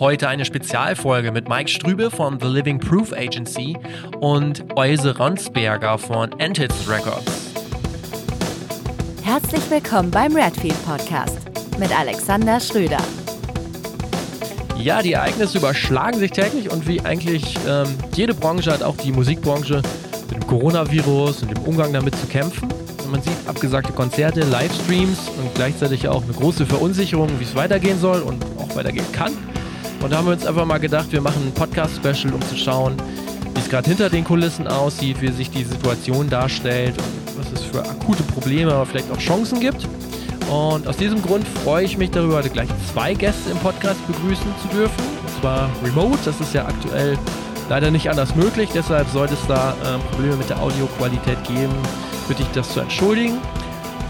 Heute eine Spezialfolge mit Mike Strübe von The Living Proof Agency und Euse Ronsberger von Entits Records. Herzlich willkommen beim Redfield Podcast mit Alexander Schröder. Ja, die Ereignisse überschlagen sich täglich und wie eigentlich ähm, jede Branche hat auch die Musikbranche mit dem Coronavirus und dem Umgang damit zu kämpfen. Und man sieht abgesagte Konzerte, Livestreams und gleichzeitig auch eine große Verunsicherung, wie es weitergehen soll und auch weitergehen kann. Und da haben wir uns einfach mal gedacht, wir machen ein Podcast-Special, um zu schauen, wie es gerade hinter den Kulissen aussieht, wie sich die Situation darstellt und was es für akute Probleme, aber vielleicht auch Chancen gibt. Und aus diesem Grund freue ich mich darüber, heute gleich zwei Gäste im Podcast begrüßen zu dürfen. Und zwar remote, das ist ja aktuell leider nicht anders möglich, deshalb sollte es da äh, Probleme mit der Audioqualität geben, bitte ich das zu entschuldigen.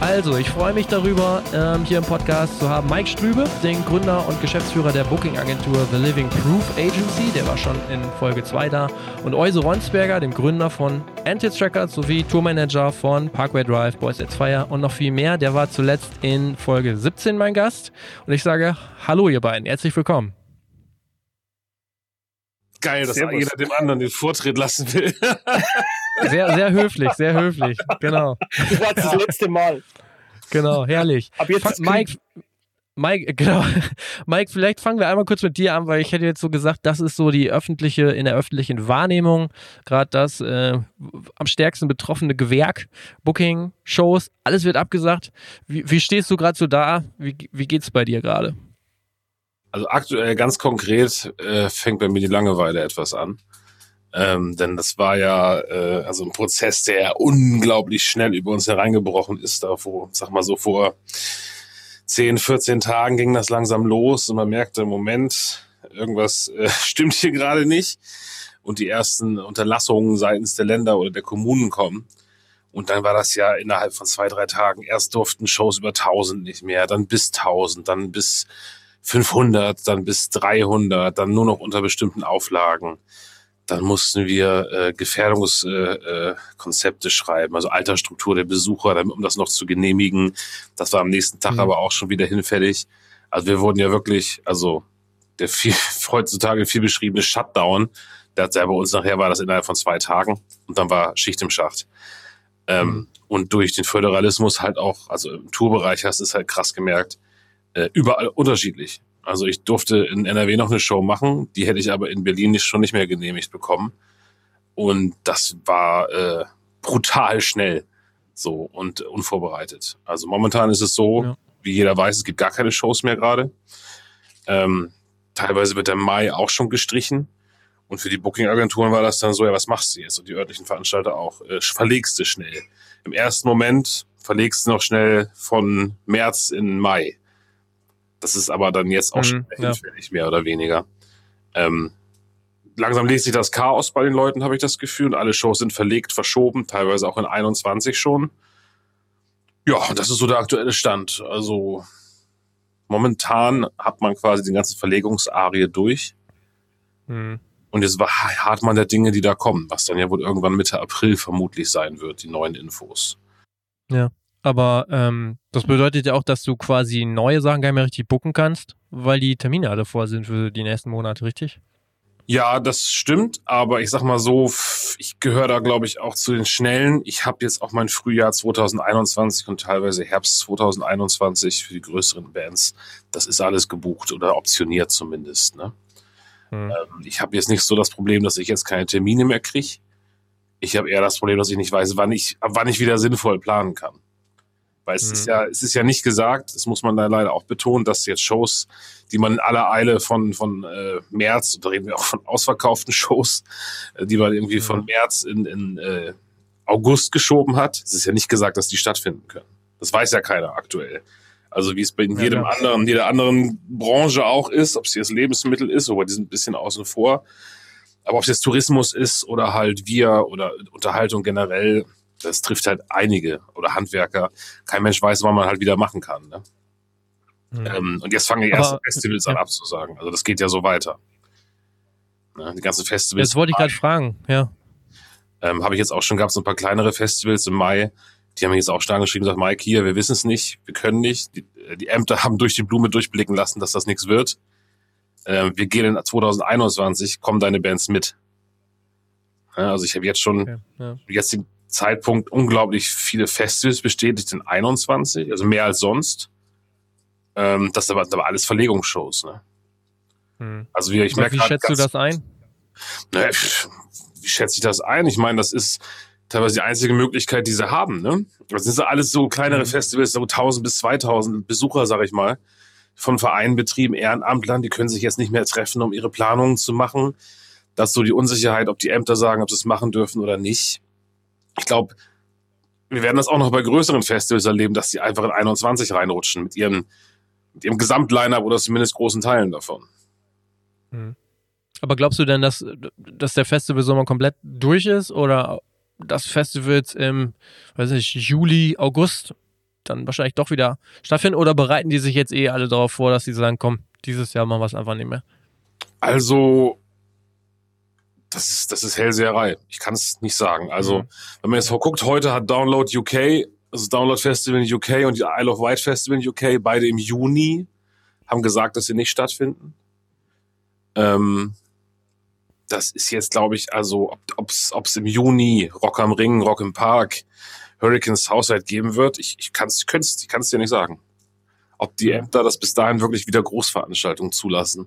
Also, ich freue mich darüber, ähm, hier im Podcast zu haben Mike Strübe, den Gründer und Geschäftsführer der Booking-Agentur The Living Proof Agency, der war schon in Folge 2 da, und Euse Ronsberger, dem Gründer von Antids Records sowie Tourmanager von Parkway Drive, Boys at Fire und noch viel mehr. Der war zuletzt in Folge 17 mein Gast. Und ich sage Hallo, ihr beiden, herzlich willkommen. Geil, dass Servus. jeder dem anderen den Vortritt lassen will. Sehr, sehr höflich, sehr höflich. Genau. Das war das letzte Mal. Genau, herrlich. Ab jetzt Mike, Mike, genau. Mike, vielleicht fangen wir einmal kurz mit dir an, weil ich hätte jetzt so gesagt, das ist so die öffentliche, in der öffentlichen Wahrnehmung, gerade das äh, am stärksten betroffene Gewerk, Booking, Shows, alles wird abgesagt. Wie, wie stehst du gerade so da? Wie, wie geht's bei dir gerade? Also aktuell ganz konkret äh, fängt bei mir die Langeweile etwas an. Ähm, denn das war ja äh, also ein Prozess, der unglaublich schnell über uns hereingebrochen ist. Da vor, sag mal so vor 10, 14 Tagen ging das langsam los und man merkte im Moment, irgendwas äh, stimmt hier gerade nicht. Und die ersten Unterlassungen seitens der Länder oder der Kommunen kommen. Und dann war das ja innerhalb von zwei, drei Tagen. Erst durften Shows über 1000 nicht mehr, dann bis 1000, dann bis 500, dann bis 300, dann nur noch unter bestimmten Auflagen. Dann mussten wir äh, Gefährdungskonzepte äh, äh, schreiben, also Altersstruktur der Besucher, damit, um das noch zu genehmigen. Das war am nächsten Tag mhm. aber auch schon wieder hinfällig. Also wir wurden ja wirklich, also der viel, heutzutage viel beschriebene Shutdown, der hat ja bei uns nachher war das innerhalb von zwei Tagen und dann war Schicht im Schacht. Ähm, mhm. Und durch den Föderalismus halt auch, also im Tourbereich hast du es halt krass gemerkt, äh, überall unterschiedlich. Also ich durfte in NRW noch eine Show machen, die hätte ich aber in Berlin nicht, schon nicht mehr genehmigt bekommen. Und das war äh, brutal schnell so und unvorbereitet. Also momentan ist es so, ja. wie jeder weiß, es gibt gar keine Shows mehr gerade. Ähm, teilweise wird der Mai auch schon gestrichen. Und für die Booking-Agenturen war das dann so, ja, was machst du jetzt? Und die örtlichen Veranstalter auch, äh, verlegst du schnell. Im ersten Moment verlegst du noch schnell von März in Mai. Das ist aber dann jetzt auch mhm, schon hinfällig, ja. mehr oder weniger. Ähm, langsam legt sich das Chaos bei den Leuten, habe ich das Gefühl. Und alle Shows sind verlegt, verschoben, teilweise auch in 21 schon. Ja, das ist so der aktuelle Stand. Also momentan hat man quasi den ganzen Verlegungsarie durch. Mhm. Und jetzt hat man der Dinge, die da kommen, was dann ja wohl irgendwann Mitte April vermutlich sein wird, die neuen Infos. Ja. Aber ähm, das bedeutet ja auch, dass du quasi neue Sachen gar nicht mehr richtig bucken kannst, weil die Termine alle vor sind für die nächsten Monate, richtig? Ja, das stimmt, aber ich sag mal so, ich gehöre da glaube ich auch zu den Schnellen. Ich habe jetzt auch mein Frühjahr 2021 und teilweise Herbst 2021 für die größeren Bands. Das ist alles gebucht oder optioniert zumindest. Ne? Hm. Ähm, ich habe jetzt nicht so das Problem, dass ich jetzt keine Termine mehr kriege. Ich habe eher das Problem, dass ich nicht weiß, wann ich, wann ich wieder sinnvoll planen kann. Weil es mhm. ist ja, es ist ja nicht gesagt, das muss man da leider auch betonen, dass jetzt Shows, die man in aller Eile von, von äh, März, da reden wir auch von ausverkauften Shows, äh, die man irgendwie mhm. von März in, in äh, August geschoben hat. Es ist ja nicht gesagt, dass die stattfinden können. Das weiß ja keiner aktuell. Also wie es bei jedem ja, anderen, jeder anderen Branche auch ist, ob es jetzt Lebensmittel ist, aber die sind ein bisschen außen vor. Aber ob es jetzt Tourismus ist oder halt wir oder Unterhaltung generell, das trifft halt einige oder Handwerker. Kein Mensch weiß, wann man halt wieder machen kann. Ne? Mhm. Ähm, und jetzt fangen die ersten Festivals ja. an abzusagen. Also das geht ja so weiter. Ne? Die ganzen Festivals. Das wollte ich gerade fragen, ja. Ähm, Habe ich jetzt auch schon, gab es ein paar kleinere Festivals im Mai. Die haben mich jetzt auch stark geschrieben gesagt, Mike, hier, wir wissen es nicht, wir können nicht. Die, die, Ämter haben durch die Blume durchblicken lassen, dass das nichts wird. äh, wir gehen in 2021, kommen deine Bands mit. Ja, also ich habe jetzt schon okay, ja. jetzt den Zeitpunkt unglaublich viele Festivals bestätigt in 21, also mehr als sonst. Ähm, das aber, aber alles Verlegungsshows. Ne? Hm. Also wie, ich merke Wie schätzt ganz, du das ein? Na, wie schätze ich das ein? Ich meine, das ist teilweise die einzige Möglichkeit, die sie haben. Ne? Das sind alles so kleinere mhm. Festivals, so 1000 bis 2000 Besucher, sag ich mal, von Vereinen betrieben, Ehrenamtlern, die können sich jetzt nicht mehr treffen, um ihre Planungen zu machen. Das ist so die Unsicherheit, ob die Ämter sagen, ob sie es machen dürfen oder nicht. Ich glaube, wir werden das auch noch bei größeren Festivals erleben, dass sie einfach in 21 reinrutschen mit ihrem, mit ihrem Gesamtline-up oder zumindest großen Teilen davon. Mhm. Aber glaubst du denn, dass, dass der Festivalsommer komplett durch ist oder dass Festivals im, weiß ich, Juli, August dann wahrscheinlich doch wieder stattfinden oder bereiten die sich jetzt eh alle darauf vor, dass sie sagen, komm, dieses Jahr machen wir es einfach nicht mehr? Also, das ist, das ist Hellseherei. Ich kann es nicht sagen. Also, mhm. wenn man jetzt guckt, heute hat Download UK, also Download Festival in UK und die Isle of Wight Festival in UK, beide im Juni, haben gesagt, dass sie nicht stattfinden. Ähm, das ist jetzt, glaube ich, also, ob es im Juni Rock am Ring, Rock im Park, Hurricanes Haushalt geben wird, ich, ich kann es ich kann's dir nicht sagen. Ob die Ämter das bis dahin wirklich wieder Großveranstaltungen zulassen.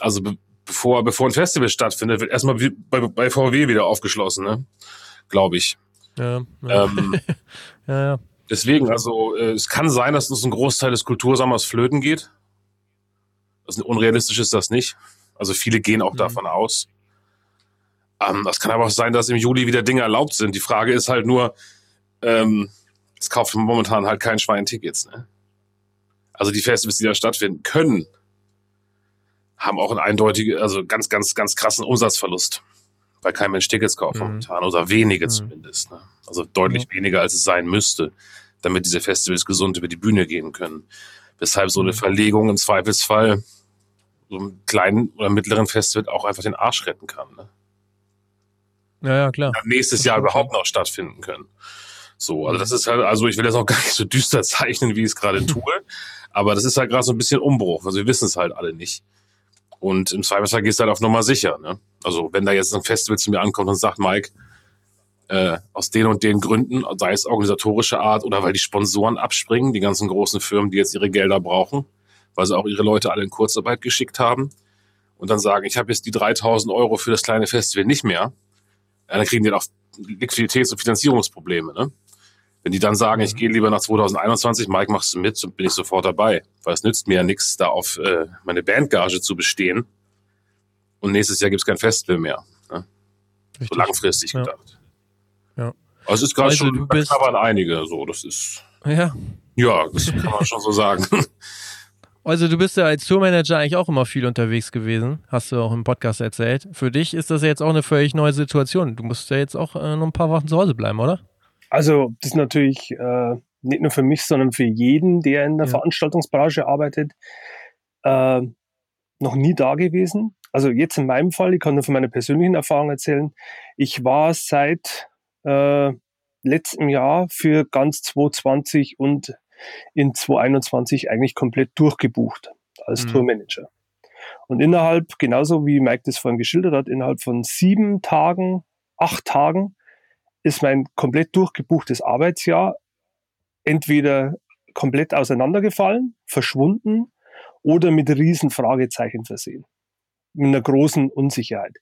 Also bevor, bevor ein Festival stattfindet, wird erstmal bei, bei VW wieder aufgeschlossen, ne? glaube ich. Ja, ja. Ähm, ja, ja. Deswegen, also äh, es kann sein, dass uns ein Großteil des Kultursommers flöten geht. Das unrealistisch ist das nicht. Also viele gehen auch mhm. davon aus. Ähm, das kann aber auch sein, dass im Juli wieder Dinge erlaubt sind. Die Frage ist halt nur, ähm, es kauft momentan halt kein Schwein Tickets. Ne? Also die Festivals, die da stattfinden können, haben auch einen eindeutigen, also ganz, ganz, ganz krassen Umsatzverlust, weil kein Mensch Tickets kauft mhm. momentan oder wenige mhm. zumindest. Ne? Also deutlich mhm. weniger, als es sein müsste, damit diese Festivals gesund über die Bühne gehen können. Weshalb so eine mhm. Verlegung im Zweifelsfall so einem kleinen oder mittleren Festival auch einfach den Arsch retten kann. Ne? Ja, ja, klar. nächstes Jahr überhaupt noch stattfinden können. So, also das ist halt, also ich will das auch gar nicht so düster zeichnen, wie ich es gerade tue, aber das ist halt gerade so ein bisschen Umbruch. Also wir wissen es halt alle nicht. Und im Zweifelsfall gehst du halt auf Nummer sicher. Ne? Also wenn da jetzt ein Festival zu mir ankommt und sagt, Mike, äh, aus den und den Gründen, sei es organisatorische Art oder weil die Sponsoren abspringen, die ganzen großen Firmen, die jetzt ihre Gelder brauchen, weil sie auch ihre Leute alle in Kurzarbeit geschickt haben und dann sagen, ich habe jetzt die 3000 Euro für das kleine Festival nicht mehr, dann kriegen die dann auch Liquiditäts- und Finanzierungsprobleme. Ne? Wenn die dann sagen, ich gehe lieber nach 2021, Mike, machst du mit, bin ich sofort dabei. Weil es nützt mir ja nichts, da auf äh, meine Bandgage zu bestehen. Und nächstes Jahr gibt es kein Festival mehr. Ne? So langfristig ja. gedacht. Ja. Also es ist gerade also, schon, da knabbern einige so. Das ist. Ja. Ja, das kann man schon so sagen. Also du bist ja als Tourmanager eigentlich auch immer viel unterwegs gewesen, hast du auch im Podcast erzählt. Für dich ist das jetzt auch eine völlig neue Situation. Du musst ja jetzt auch äh, noch ein paar Wochen zu Hause bleiben, oder? Also das ist natürlich äh, nicht nur für mich, sondern für jeden, der in der ja. Veranstaltungsbranche arbeitet, äh, noch nie da gewesen. Also jetzt in meinem Fall, ich kann nur von meiner persönlichen Erfahrung erzählen, ich war seit äh, letztem Jahr für ganz 2020 und in 2021 eigentlich komplett durchgebucht als mhm. Tourmanager. Und innerhalb, genauso wie Mike das vorhin geschildert hat, innerhalb von sieben Tagen, acht Tagen ist mein komplett durchgebuchtes Arbeitsjahr entweder komplett auseinandergefallen, verschwunden oder mit riesen Fragezeichen versehen. Mit einer großen Unsicherheit.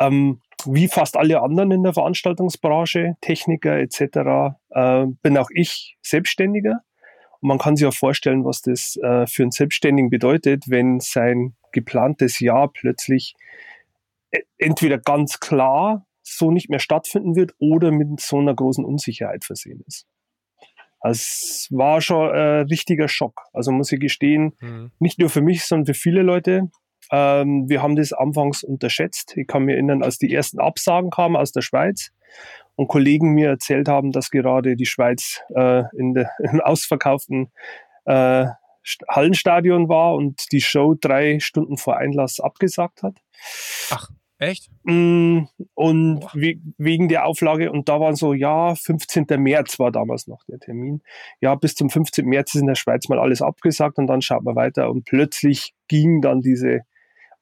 Ähm, wie fast alle anderen in der Veranstaltungsbranche, Techniker etc., äh, bin auch ich Selbstständiger und man kann sich auch vorstellen, was das äh, für einen Selbstständigen bedeutet, wenn sein geplantes Jahr plötzlich e, entweder ganz klar so nicht mehr stattfinden wird oder mit so einer großen Unsicherheit versehen ist. Also es war schon ein äh, richtiger Schock. Also muss ich gestehen, mhm. nicht nur für mich, sondern für viele Leute. Ähm, wir haben das anfangs unterschätzt. Ich kann mir erinnern, als die ersten Absagen kamen aus der Schweiz und Kollegen mir erzählt haben, dass gerade die Schweiz äh, in der, im ausverkauften äh, Hallenstadion war und die Show drei Stunden vor Einlass abgesagt hat. Ach, echt? Mm, und we wegen der Auflage, und da waren so, ja, 15. März war damals noch der Termin. Ja, bis zum 15. März ist in der Schweiz mal alles abgesagt und dann schaut man weiter und plötzlich ging dann diese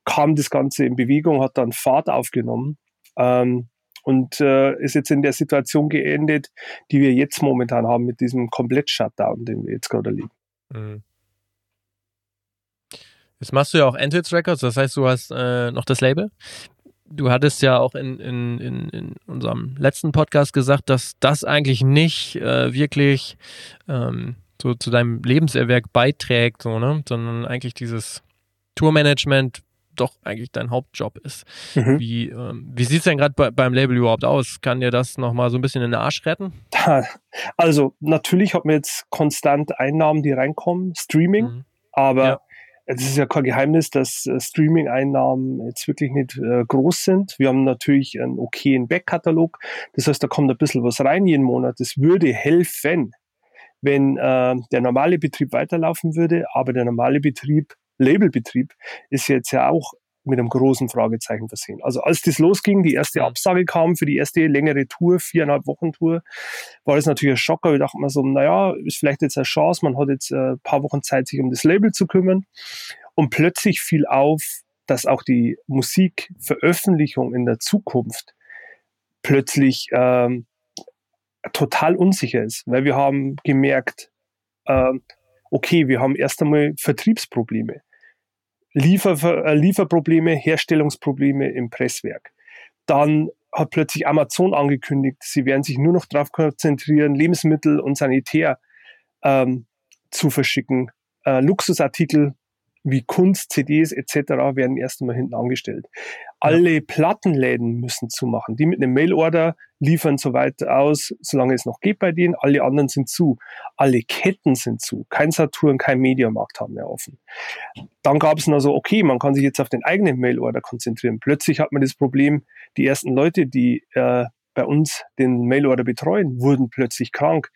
kam das Ganze in Bewegung, hat dann Fahrt aufgenommen ähm, und äh, ist jetzt in der Situation geendet, die wir jetzt momentan haben mit diesem Komplett-Shutdown, den wir jetzt gerade erleben. Mhm. Jetzt machst du ja auch Antids Records, das heißt, du hast äh, noch das Label. Du hattest ja auch in, in, in, in unserem letzten Podcast gesagt, dass das eigentlich nicht äh, wirklich ähm, so zu deinem Lebenserwerk beiträgt, so, ne? sondern eigentlich dieses Tourmanagement doch eigentlich dein Hauptjob ist. Mhm. Wie, ähm, wie sieht es denn gerade bei, beim Label überhaupt aus? Kann dir das nochmal so ein bisschen in den Arsch retten? Also natürlich hat man jetzt konstant Einnahmen, die reinkommen, Streaming, mhm. aber ja. Es ist ja kein Geheimnis, dass äh, Streaming-Einnahmen jetzt wirklich nicht äh, groß sind. Wir haben natürlich einen okayen Backkatalog, das heißt, da kommt ein bisschen was rein jeden Monat. Das würde helfen, wenn äh, der normale Betrieb weiterlaufen würde, aber der normale Betrieb Labelbetrieb ist jetzt ja auch mit einem großen Fragezeichen versehen. Also als das losging, die erste Absage kam für die erste längere Tour, viereinhalb Wochen Tour, war das natürlich ein Schocker. Wir dachten mir so, naja, ist vielleicht jetzt eine Chance, man hat jetzt ein äh, paar Wochen Zeit, sich um das Label zu kümmern. Und plötzlich fiel auf, dass auch die Musikveröffentlichung in der Zukunft plötzlich ähm, total unsicher ist, weil wir haben gemerkt, äh, okay, wir haben erst einmal Vertriebsprobleme. Liefer, äh, Lieferprobleme, Herstellungsprobleme im Presswerk. Dann hat plötzlich Amazon angekündigt, sie werden sich nur noch darauf konzentrieren, Lebensmittel und Sanitär ähm, zu verschicken. Äh, Luxusartikel wie Kunst, CDs etc. werden erst einmal hinten angestellt. Alle Plattenläden müssen zumachen. Die mit einem Mailorder liefern so weit aus, solange es noch geht bei denen. Alle anderen sind zu. Alle Ketten sind zu. Kein Saturn, kein Mediamarkt haben mehr offen. Dann gab es noch so, okay, man kann sich jetzt auf den eigenen Mailorder konzentrieren. Plötzlich hat man das Problem, die ersten Leute, die äh, bei uns den Mailorder betreuen, wurden plötzlich krank.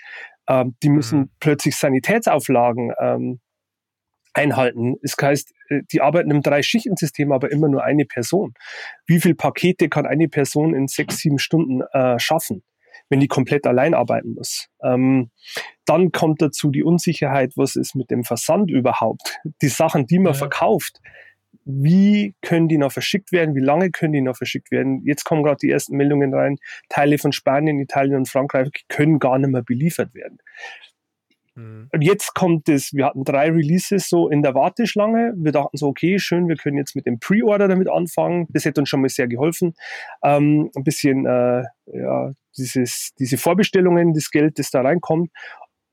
Ähm, die müssen mhm. plötzlich Sanitätsauflagen ähm, einhalten. Das heißt, äh, die arbeiten im Drei-Schichten-System, aber immer nur eine Person. Wie viele Pakete kann eine Person in sechs, sieben Stunden äh, schaffen, wenn die komplett allein arbeiten muss? Ähm, dann kommt dazu die Unsicherheit, was ist mit dem Versand überhaupt? Die Sachen, die man ja. verkauft, wie können die noch verschickt werden? Wie lange können die noch verschickt werden? Jetzt kommen gerade die ersten Meldungen rein. Teile von Spanien, Italien und Frankreich können gar nicht mehr beliefert werden. Mhm. Und jetzt kommt es, wir hatten drei Releases so in der Warteschlange. Wir dachten so, okay, schön, wir können jetzt mit dem Pre-Order damit anfangen. Das hätte uns schon mal sehr geholfen. Ähm, ein bisschen, äh, ja, dieses, diese Vorbestellungen, das Geld, das da reinkommt.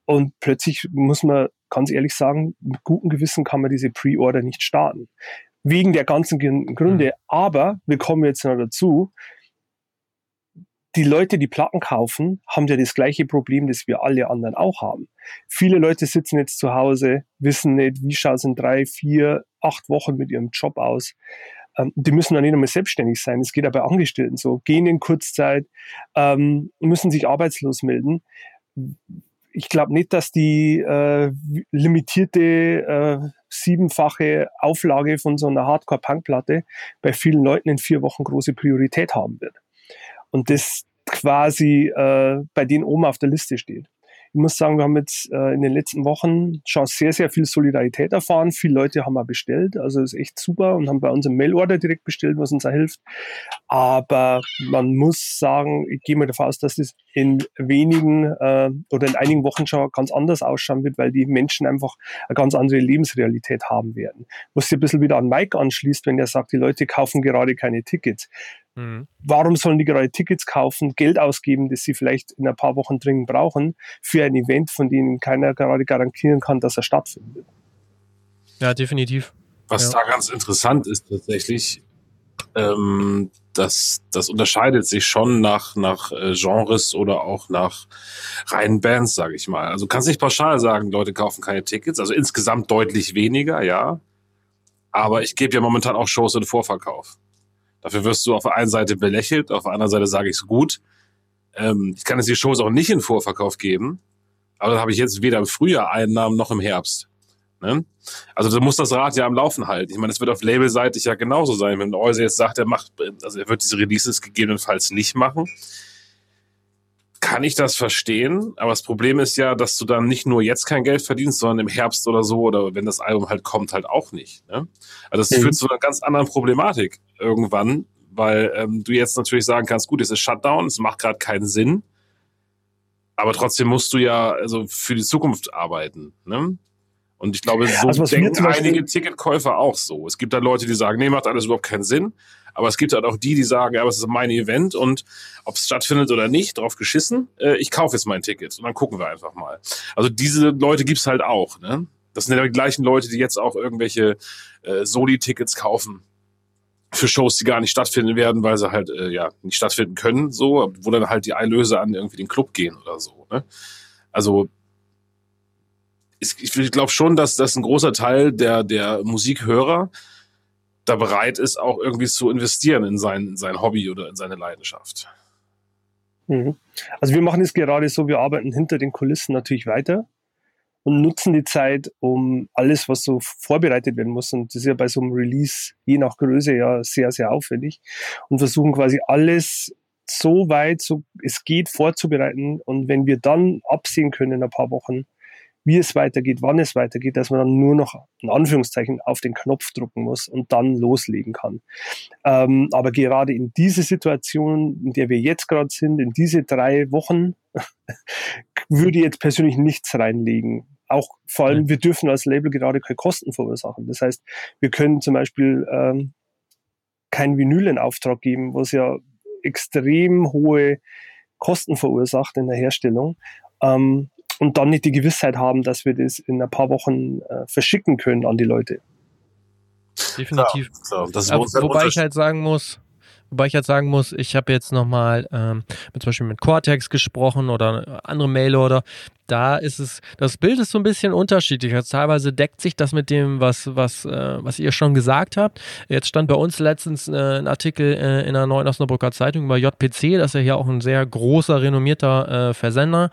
Und plötzlich muss man ganz ehrlich sagen, mit gutem Gewissen kann man diese Pre-Order nicht starten. Wegen der ganzen Gründe. Mhm. Aber wir kommen jetzt noch dazu, die Leute, die Platten kaufen, haben ja das gleiche Problem, das wir alle anderen auch haben. Viele Leute sitzen jetzt zu Hause, wissen nicht, wie schaut es in drei, vier, acht Wochen mit ihrem Job aus. Ähm, die müssen dann nicht einmal selbstständig sein. Es geht ja bei Angestellten so. Gehen in Kurzzeit, ähm, müssen sich arbeitslos melden. Ich glaube nicht, dass die äh, limitierte äh, siebenfache Auflage von so einer Hardcore-Punk-Platte bei vielen Leuten in vier Wochen große Priorität haben wird und das quasi äh, bei denen oben auf der Liste steht ich muss sagen, wir haben jetzt äh, in den letzten Wochen schon sehr, sehr viel Solidarität erfahren. Viele Leute haben auch bestellt, also ist echt super und haben bei uns im Mailorder direkt bestellt, was uns da hilft. Aber man muss sagen, ich gehe mal davon aus, dass das in wenigen äh, oder in einigen Wochen schon ganz anders ausschauen wird, weil die Menschen einfach eine ganz andere Lebensrealität haben werden. Was sich ein bisschen wieder an Mike anschließt, wenn er sagt, die Leute kaufen gerade keine Tickets. Mhm. Warum sollen die gerade Tickets kaufen, Geld ausgeben, das sie vielleicht in ein paar Wochen dringend brauchen, für ein Event, von dem keiner gerade garantieren kann, dass er stattfindet? Ja, definitiv. Was ja. da ganz interessant ist tatsächlich, ähm, das, das unterscheidet sich schon nach, nach äh, Genres oder auch nach reinen Bands, sage ich mal. Also kannst nicht pauschal sagen, Leute kaufen keine Tickets, also insgesamt deutlich weniger, ja. Aber ich gebe ja momentan auch Shows in Vorverkauf. Dafür wirst du auf der einen Seite belächelt, auf der anderen Seite sage ich es gut. Ähm, ich kann jetzt die Shows auch nicht in Vorverkauf geben, aber dann habe ich jetzt weder im Frühjahr Einnahmen noch im Herbst. Ne? Also du musst das Rad ja am Laufen halten. Ich meine, es wird auf Labelseitig ja genauso sein. Wenn Euse jetzt sagt, er macht, also er wird diese Releases gegebenenfalls nicht machen, kann ich das verstehen, aber das Problem ist ja, dass du dann nicht nur jetzt kein Geld verdienst, sondern im Herbst oder so oder wenn das Album halt kommt, halt auch nicht. Ne? Also das mhm. führt zu einer ganz anderen Problematik irgendwann, weil ähm, du jetzt natürlich sagen kannst, gut, es ist Shutdown, es macht gerade keinen Sinn, aber trotzdem musst du ja also für die Zukunft arbeiten. Ne? Und ich glaube, so also denken einige Ticketkäufer auch so. Es gibt da Leute, die sagen, nee, macht alles überhaupt keinen Sinn. Aber es gibt halt auch die, die sagen, ja, aber es ist mein Event und ob es stattfindet oder nicht, drauf geschissen, äh, ich kaufe jetzt mein Ticket und dann gucken wir einfach mal. Also diese Leute gibt's halt auch. Ne? Das sind ja die gleichen Leute, die jetzt auch irgendwelche äh, Soli-Tickets kaufen für Shows, die gar nicht stattfinden werden, weil sie halt äh, ja nicht stattfinden können, so, wo dann halt die Einlöse an irgendwie den Club gehen oder so. Ne? Also ich glaube schon, dass das ein großer Teil der der Musikhörer da bereit ist, auch irgendwie zu investieren in sein, in sein Hobby oder in seine Leidenschaft. Mhm. Also wir machen es gerade so, wir arbeiten hinter den Kulissen natürlich weiter und nutzen die Zeit, um alles, was so vorbereitet werden muss, und das ist ja bei so einem Release je nach Größe ja sehr, sehr aufwendig, und versuchen quasi alles so weit, so es geht, vorzubereiten. Und wenn wir dann absehen können in ein paar Wochen, wie es weitergeht, wann es weitergeht, dass man dann nur noch in Anführungszeichen auf den Knopf drucken muss und dann loslegen kann. Ähm, aber gerade in diese Situation, in der wir jetzt gerade sind, in diese drei Wochen, würde ich jetzt persönlich nichts reinlegen. Auch vor allem, wir dürfen als Label gerade keine Kosten verursachen. Das heißt, wir können zum Beispiel ähm, kein Vinyl in Auftrag geben, was ja extrem hohe Kosten verursacht in der Herstellung. Ähm, und dann nicht die Gewissheit haben, dass wir das in ein paar Wochen äh, verschicken können an die Leute. Definitiv. Klar, klar. wobei ich halt sagen muss, Wobei ich halt sagen muss, ich habe jetzt nochmal ähm, zum Beispiel mit Cortex gesprochen oder andere Mailer da ist es, das Bild ist so ein bisschen unterschiedlich. Also teilweise deckt sich das mit dem, was, was, äh, was ihr schon gesagt habt. Jetzt stand bei uns letztens äh, ein Artikel äh, in der Neuen Osnabrücker Zeitung über JPC, das ist ja hier auch ein sehr großer, renommierter äh, Versender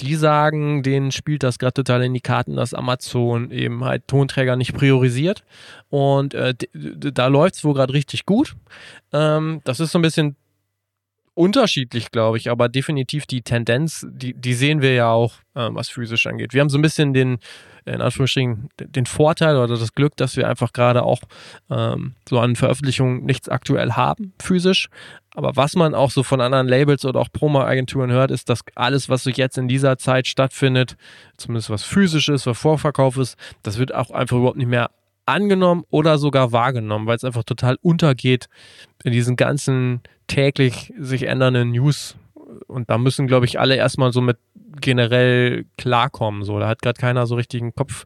die sagen, denen spielt das gerade total in die Karten, dass Amazon eben halt Tonträger nicht priorisiert. Und äh, da läuft es wohl gerade richtig gut. Ähm, das ist so ein bisschen unterschiedlich, glaube ich, aber definitiv die Tendenz, die, die sehen wir ja auch, äh, was physisch angeht. Wir haben so ein bisschen den, in Anführungsstrichen, den Vorteil oder das Glück, dass wir einfach gerade auch ähm, so an Veröffentlichungen nichts aktuell haben, physisch. Aber was man auch so von anderen Labels oder auch Promo-Agenturen hört, ist, dass alles, was sich jetzt in dieser Zeit stattfindet, zumindest was physisch ist, was Vorverkauf ist, das wird auch einfach überhaupt nicht mehr angenommen oder sogar wahrgenommen, weil es einfach total untergeht in diesen ganzen täglich sich ändernden News. Und da müssen, glaube ich, alle erstmal so mit generell klarkommen. So, da hat gerade keiner so richtigen Kopf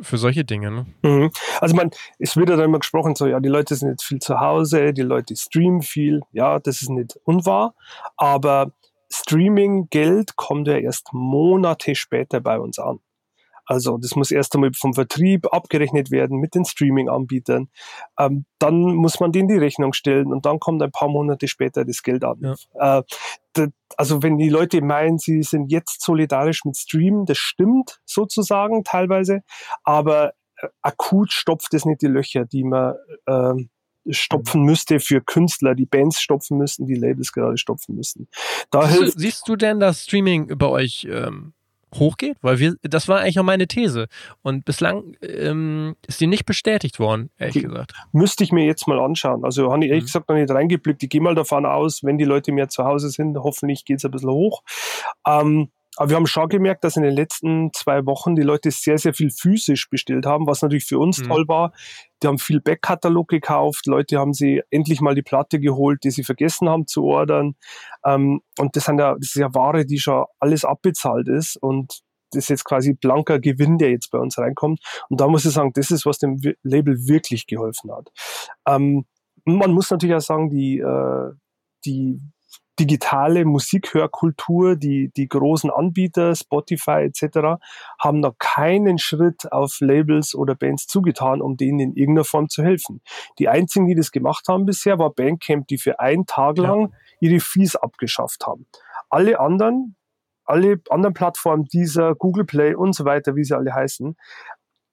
für solche Dinge. Ne? Mhm. Also man, es wird ja dann immer gesprochen, so ja, die Leute sind jetzt viel zu Hause, die Leute streamen viel. Ja, das ist nicht unwahr, aber Streaming-Geld kommt ja erst Monate später bei uns an. Also das muss erst einmal vom Vertrieb abgerechnet werden mit den Streaming-Anbietern. Ähm, dann muss man denen die Rechnung stellen und dann kommt ein paar Monate später das Geld an. Ja. Äh, also wenn die Leute meinen, sie sind jetzt solidarisch mit Stream, das stimmt sozusagen teilweise, aber äh, akut stopft es nicht die Löcher, die man äh, stopfen müsste für Künstler, die Bands stopfen müssten, die Labels gerade stopfen müssen. Da siehst, du, siehst du denn das Streaming bei euch ähm, hochgeht? Weil wir, das war eigentlich auch meine These. Und bislang ähm, ist die nicht bestätigt worden, ehrlich die, gesagt. Müsste ich mir jetzt mal anschauen. Also habe ich ehrlich mhm. gesagt noch nicht reingeblickt. Ich gehe mal davon aus, wenn die Leute mehr zu Hause sind, hoffentlich geht es ein bisschen hoch. Ähm, aber wir haben schon gemerkt, dass in den letzten zwei Wochen die Leute sehr, sehr viel physisch bestellt haben, was natürlich für uns mhm. toll war. Die haben viel Backkatalog gekauft. Leute haben sie endlich mal die Platte geholt, die sie vergessen haben zu ordern. Ähm, und das, sind ja, das ist ja Ware, die schon alles abbezahlt ist. Und das ist jetzt quasi blanker Gewinn, der jetzt bei uns reinkommt. Und da muss ich sagen, das ist, was dem Label wirklich geholfen hat. Ähm, man muss natürlich auch sagen, die, äh, die digitale Musikhörkultur, die, die großen Anbieter, Spotify etc., haben da keinen Schritt auf Labels oder Bands zugetan, um denen in irgendeiner Form zu helfen. Die einzigen, die das gemacht haben bisher, war Bandcamp, die für einen Tag lang ihre Fees abgeschafft haben. Alle anderen, alle anderen Plattformen, dieser Google Play und so weiter, wie sie alle heißen,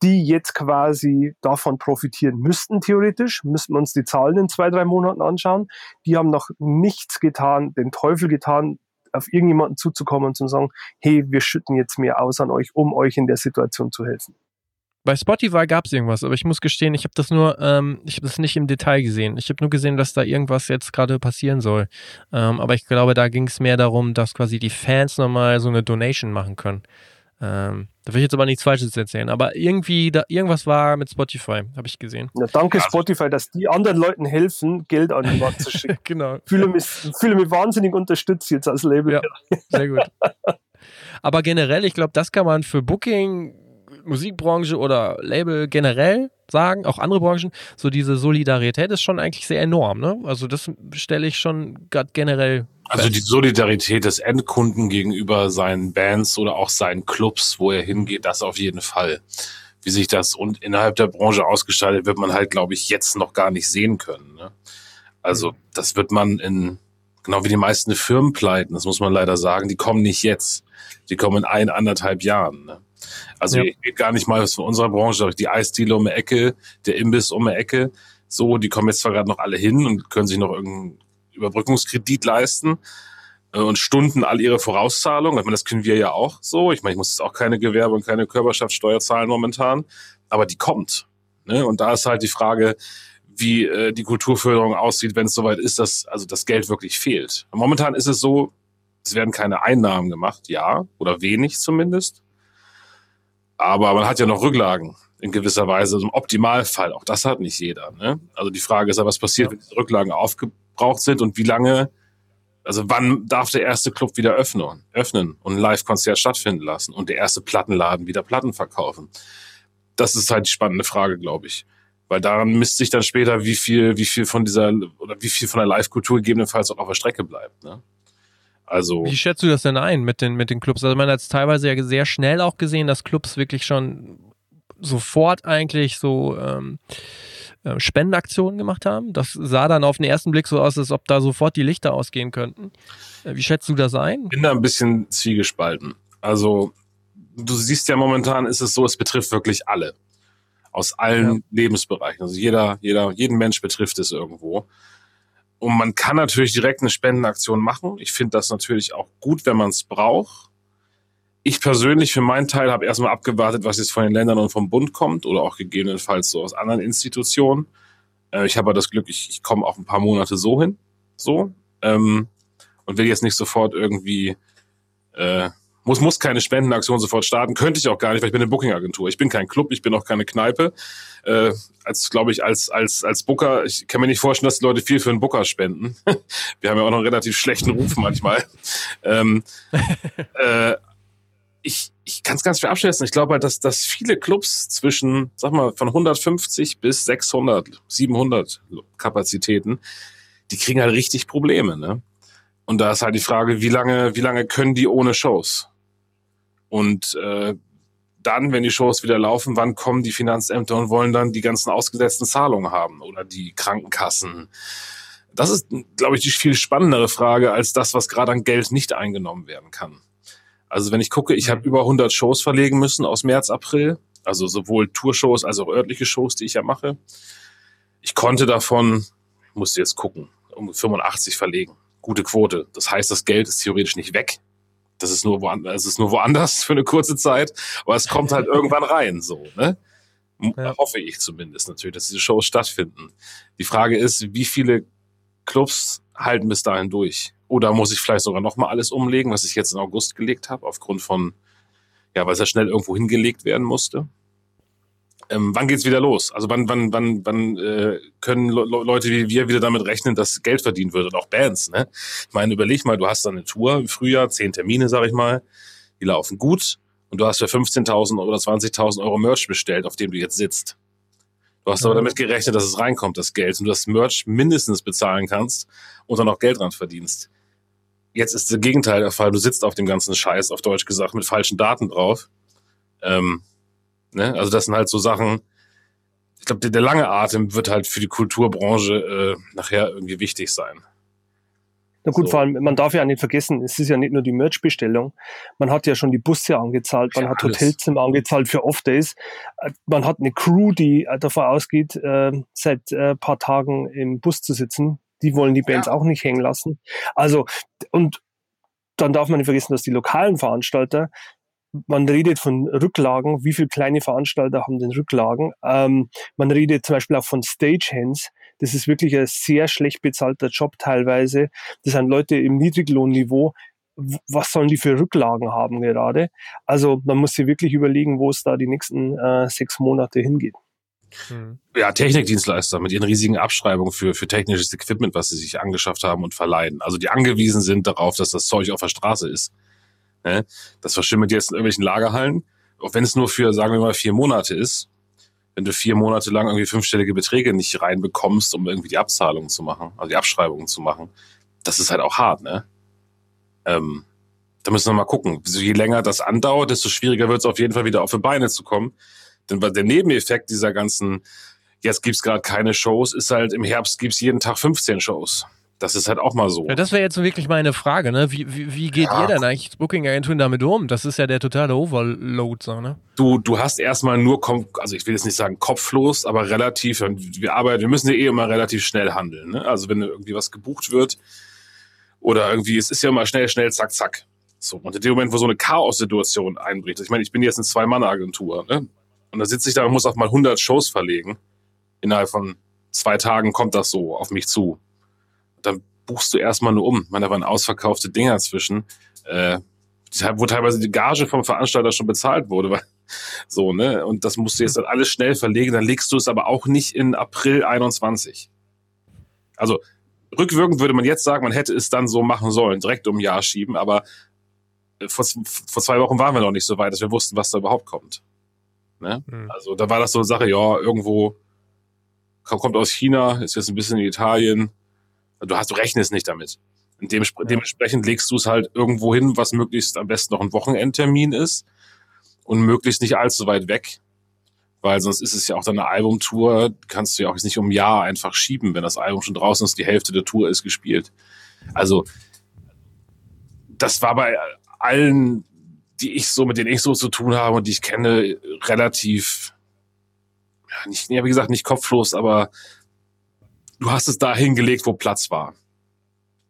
die jetzt quasi davon profitieren müssten, theoretisch. Müssten wir uns die Zahlen in zwei, drei Monaten anschauen. Die haben noch nichts getan, den Teufel getan, auf irgendjemanden zuzukommen und zu sagen, hey, wir schütten jetzt mehr aus an euch, um euch in der Situation zu helfen. Bei Spotify gab es irgendwas, aber ich muss gestehen, ich habe das nur, ähm, ich habe das nicht im Detail gesehen. Ich habe nur gesehen, dass da irgendwas jetzt gerade passieren soll. Ähm, aber ich glaube, da ging es mehr darum, dass quasi die Fans nochmal so eine Donation machen können. Ähm, da will ich jetzt aber nichts Falsches erzählen, aber irgendwie, da, irgendwas war mit Spotify, habe ich gesehen. Ja, danke Spotify, dass die anderen Leuten helfen, Geld an die Wand zu schicken. genau. Fühle mich, fühle mich wahnsinnig unterstützt jetzt als Label. Ja, sehr gut. aber generell, ich glaube, das kann man für Booking Musikbranche oder Label generell sagen, auch andere Branchen, so diese Solidarität ist schon eigentlich sehr enorm. Ne? Also das stelle ich schon gerade generell. Also die Solidarität des Endkunden gegenüber seinen Bands oder auch seinen Clubs, wo er hingeht, das auf jeden Fall. Wie sich das und innerhalb der Branche ausgestaltet, wird man halt, glaube ich, jetzt noch gar nicht sehen können. Ne? Also mhm. das wird man in, genau wie die meisten Firmenpleiten, das muss man leider sagen, die kommen nicht jetzt. Die kommen in ein, anderthalb Jahren. Ne? Also ja. geht gar nicht mal was von unserer Branche, die Eisdiele um die Ecke, der Imbiss um die Ecke. So, die kommen jetzt zwar gerade noch alle hin und können sich noch irgendeinen Überbrückungskredit leisten äh, und stunden all ihre Vorauszahlungen. Ich meine, das können wir ja auch so. Ich meine, ich muss jetzt auch keine Gewerbe und keine Körperschaftssteuer zahlen momentan, aber die kommt. Ne? Und da ist halt die Frage, wie äh, die Kulturförderung aussieht, wenn es soweit ist, dass also das Geld wirklich fehlt. Momentan ist es so, es werden keine Einnahmen gemacht, ja, oder wenig zumindest. Aber man hat ja noch Rücklagen in gewisser Weise, also im Optimalfall. Auch das hat nicht jeder. Ne? Also die Frage ist ja, was passiert, wenn diese Rücklagen aufgebraucht sind und wie lange, also wann darf der erste Club wieder öffnen, öffnen und ein Live-Konzert stattfinden lassen und der erste Plattenladen wieder Platten verkaufen? Das ist halt die spannende Frage, glaube ich. Weil daran misst sich dann später, wie viel, wie viel von dieser oder wie viel von der Live-Kultur gegebenenfalls auch auf der Strecke bleibt. Ne? Also Wie schätzt du das denn ein mit den, mit den Clubs? Also man hat es teilweise ja sehr schnell auch gesehen, dass Clubs wirklich schon sofort eigentlich so ähm, äh, Spendenaktionen gemacht haben. Das sah dann auf den ersten Blick so aus, als ob da sofort die Lichter ausgehen könnten. Äh, wie schätzt du das ein? Ich bin da ein bisschen zwiegespalten. Also du siehst ja momentan ist es so, es betrifft wirklich alle. Aus allen ja. Lebensbereichen. Also jeder, jeder, jeden Mensch betrifft es irgendwo. Und man kann natürlich direkt eine Spendenaktion machen. Ich finde das natürlich auch gut, wenn man es braucht. Ich persönlich für meinen Teil habe erstmal abgewartet, was jetzt von den Ländern und vom Bund kommt oder auch gegebenenfalls so aus anderen Institutionen. Äh, ich habe das Glück, ich, ich komme auch ein paar Monate so hin, so ähm, und will jetzt nicht sofort irgendwie äh, muss, muss keine Spendenaktion sofort starten. Könnte ich auch gar nicht, weil ich bin eine Booking-Agentur. Ich bin kein Club, ich bin auch keine Kneipe. Äh, als, glaube ich, als, als, als Booker, ich kann mir nicht vorstellen, dass die Leute viel für einen Booker spenden. Wir haben ja auch noch einen relativ schlechten Ruf manchmal. ähm, äh, ich, ich kann es ganz viel abschätzen. Ich glaube halt, dass, dass viele Clubs zwischen, sag mal, von 150 bis 600, 700 Kapazitäten, die kriegen halt richtig Probleme, ne? Und da ist halt die Frage, wie lange, wie lange können die ohne Shows? Und äh, dann, wenn die Shows wieder laufen, wann kommen die Finanzämter und wollen dann die ganzen ausgesetzten Zahlungen haben oder die Krankenkassen? Das ist, glaube ich, die viel spannendere Frage als das, was gerade an Geld nicht eingenommen werden kann. Also wenn ich gucke, ich habe mhm. über 100 Shows verlegen müssen aus März, April, also sowohl Tourshows als auch örtliche Shows, die ich ja mache. Ich konnte davon, musste jetzt gucken, um 85 verlegen. Gute Quote. Das heißt, das Geld ist theoretisch nicht weg, das ist nur woanders, es ist nur woanders für eine kurze Zeit, aber es kommt halt irgendwann rein, so, ne? Ja. Hoffe ich zumindest natürlich, dass diese Shows stattfinden. Die Frage ist, wie viele Clubs halten bis dahin durch? Oder muss ich vielleicht sogar nochmal alles umlegen, was ich jetzt in August gelegt habe, aufgrund von, ja, weil es ja schnell irgendwo hingelegt werden musste? Ähm, wann geht's wieder los? Also wann, wann, wann, wann äh, können Le Leute wie wir wieder damit rechnen, dass Geld verdient wird und auch Bands? Ne? Ich meine, überleg mal, du hast da eine Tour im Frühjahr, zehn Termine, sag ich mal, die laufen gut und du hast für 15.000 oder 20.000 Euro Merch bestellt, auf dem du jetzt sitzt. Du hast aber damit gerechnet, dass es reinkommt, das Geld, und du das Merch mindestens bezahlen kannst und dann auch Geld dran verdienst. Jetzt ist das Gegenteil der Fall. Du sitzt auf dem ganzen Scheiß, auf Deutsch gesagt, mit falschen Daten drauf. Ähm, Ne? Also das sind halt so Sachen, ich glaube, der, der, lange Atem wird halt für die Kulturbranche äh, nachher irgendwie wichtig sein. Na gut, so. vor allem, man darf ja nicht vergessen, es ist ja nicht nur die Merch-Bestellung. Man hat ja schon die Busse angezahlt, man ja, hat alles. Hotelzimmer angezahlt für Off-Days. Äh, man hat eine Crew, die äh, davon ausgeht, äh, seit äh, paar Tagen im Bus zu sitzen. Die wollen die Bands ja. auch nicht hängen lassen. Also, und dann darf man nicht vergessen, dass die lokalen Veranstalter, man redet von Rücklagen, wie viele kleine Veranstalter haben denn Rücklagen? Ähm, man redet zum Beispiel auch von Stagehands. Das ist wirklich ein sehr schlecht bezahlter Job teilweise. Das sind Leute im Niedriglohnniveau. Was sollen die für Rücklagen haben gerade? Also man muss sich wirklich überlegen, wo es da die nächsten äh, sechs Monate hingeht. Hm. Ja, Technikdienstleister mit ihren riesigen Abschreibungen für, für technisches Equipment, was sie sich angeschafft haben und verleihen. Also die angewiesen sind darauf, dass das Zeug auf der Straße ist. Ne? Das verschimmelt jetzt in irgendwelchen Lagerhallen. Auch wenn es nur für, sagen wir mal, vier Monate ist. Wenn du vier Monate lang irgendwie fünfstellige Beträge nicht reinbekommst, um irgendwie die Abzahlungen zu machen, also die Abschreibungen zu machen, das ist halt auch hart, ne? Ähm, da müssen wir mal gucken. Je länger das andauert, desto schwieriger wird es auf jeden Fall wieder auf die Beine zu kommen. Denn der Nebeneffekt dieser ganzen, jetzt gibt's gerade keine Shows, ist halt im Herbst gibt's jeden Tag 15 Shows. Das ist halt auch mal so. Ja, das wäre jetzt wirklich meine Frage, ne? Wie, wie, wie geht ja. ihr denn eigentlich Booking-Agenturen damit um? Das ist ja der totale Overload, so, ne? Du, du hast erstmal nur, also ich will jetzt nicht sagen kopflos, aber relativ, wir arbeiten, wir müssen ja eh immer relativ schnell handeln, ne? Also wenn irgendwie was gebucht wird oder irgendwie, es ist ja immer schnell, schnell, zack, zack. So, und in dem Moment, wo so eine Chaos-Situation einbricht, ich meine, ich bin jetzt eine Zwei-Mann-Agentur, ne? Und da sitze ich da und muss auf mal 100 Shows verlegen. Innerhalb von zwei Tagen kommt das so auf mich zu. Dann buchst du erstmal nur um. Ich meine, da waren ausverkaufte Dinger zwischen, äh, wo teilweise die Gage vom Veranstalter schon bezahlt wurde. So, ne? Und das musst du jetzt dann alles schnell verlegen. Dann legst du es aber auch nicht in April 21. Also, rückwirkend würde man jetzt sagen, man hätte es dann so machen sollen, direkt um ein Jahr schieben, aber äh, vor, vor zwei Wochen waren wir noch nicht so weit, dass wir wussten, was da überhaupt kommt. Ne? Mhm. Also da war das so eine Sache, ja, irgendwo kommt aus China, ist jetzt ein bisschen in Italien. Du hast, du rechnest nicht damit. Dem, ja. dementsprechend legst du es halt irgendwo hin, was möglichst am besten noch ein Wochenendtermin ist und möglichst nicht allzu weit weg. Weil sonst ist es ja auch dann eine Albumtour, kannst du ja auch nicht um ein Jahr einfach schieben, wenn das Album schon draußen ist, die Hälfte der Tour ist gespielt. Also, das war bei allen die ich so, mit denen ich so zu tun habe und die ich kenne, relativ, ja, nicht, ja, wie gesagt, nicht kopflos, aber du hast es da hingelegt, wo Platz war.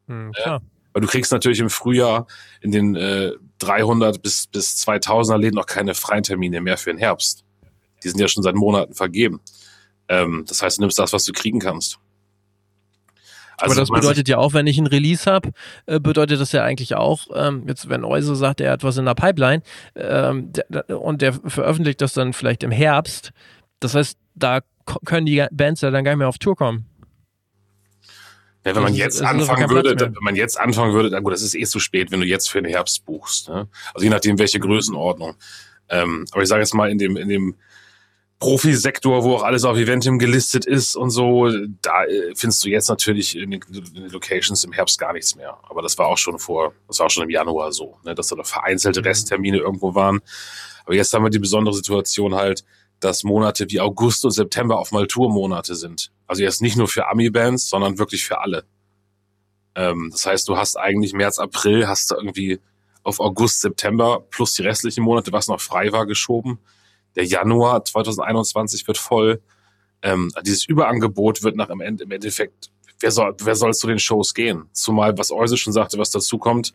Hm, klar. Ja? Weil du kriegst natürlich im Frühjahr in den äh, 300 bis, bis 2000er Läden noch keine Freitermine mehr für den Herbst. Die sind ja schon seit Monaten vergeben. Ähm, das heißt, du nimmst das, was du kriegen kannst. Also Aber das bedeutet ja auch, wenn ich ein Release habe, äh, bedeutet das ja eigentlich auch, ähm, jetzt wenn Euse sagt, er hat was in der Pipeline ähm, der, und der veröffentlicht das dann vielleicht im Herbst, das heißt, da können die Bands ja dann gar nicht mehr auf Tour kommen. Ja, wenn man jetzt anfangen würde, wenn man jetzt anfangen würde, dann gut, das ist eh zu spät, wenn du jetzt für den Herbst buchst. Ne? Also je nachdem, welche Größenordnung. Ähm, aber ich sage jetzt mal, in dem, in dem Profisektor, wo auch alles auf Eventim gelistet ist und so, da äh, findest du jetzt natürlich in den, Locations im Herbst gar nichts mehr. Aber das war auch schon vor, das war auch schon im Januar so, ne, dass da noch vereinzelte mhm. Resttermine irgendwo waren. Aber jetzt haben wir die besondere Situation halt, dass Monate wie August und September auf mal Tourmonate sind. Also jetzt nicht nur für Ami-Bands, sondern wirklich für alle. Ähm, das heißt, du hast eigentlich März, April, hast du irgendwie auf August, September plus die restlichen Monate, was noch frei war, geschoben der Januar 2021 wird voll. Ähm, dieses Überangebot wird nach im, End, im Endeffekt, wer soll, wer soll zu den Shows gehen? Zumal, was Euse schon sagte, was dazu kommt,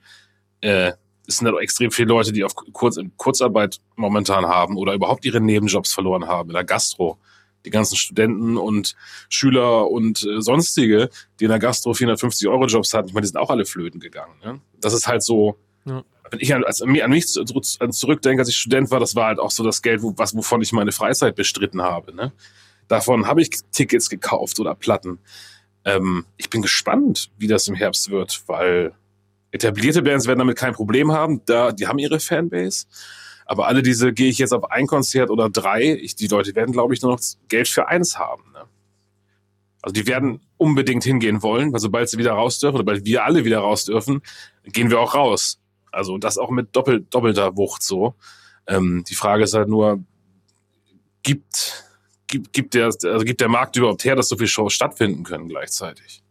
äh, es sind halt extrem viele Leute, die auf Kurz, Kurzarbeit momentan haben oder überhaupt ihre Nebenjobs verloren haben in der Gastro. Die ganzen Studenten und Schüler und äh, sonstige, die in der Gastro 450 Euro Jobs hatten, ich meine, die sind auch alle flöten gegangen. Ne? Das ist halt so, ja wenn ich an, also an mich zurückdenke, als ich Student war, das war halt auch so das Geld, was, wovon ich meine Freizeit bestritten habe. Ne? Davon habe ich Tickets gekauft oder Platten. Ähm, ich bin gespannt, wie das im Herbst wird, weil etablierte Bands werden damit kein Problem haben. Da, die haben ihre Fanbase. Aber alle diese, gehe ich jetzt auf ein Konzert oder drei, ich, die Leute werden, glaube ich, nur noch Geld für eins haben. Ne? Also die werden unbedingt hingehen wollen, weil sobald sie wieder raus dürfen, oder sobald wir alle wieder raus dürfen, gehen wir auch raus. Also das auch mit doppel, doppelter Wucht so. Ähm, die Frage ist halt nur, gibt, gibt, gibt, der, also gibt der Markt überhaupt her, dass so viele Shows stattfinden können gleichzeitig?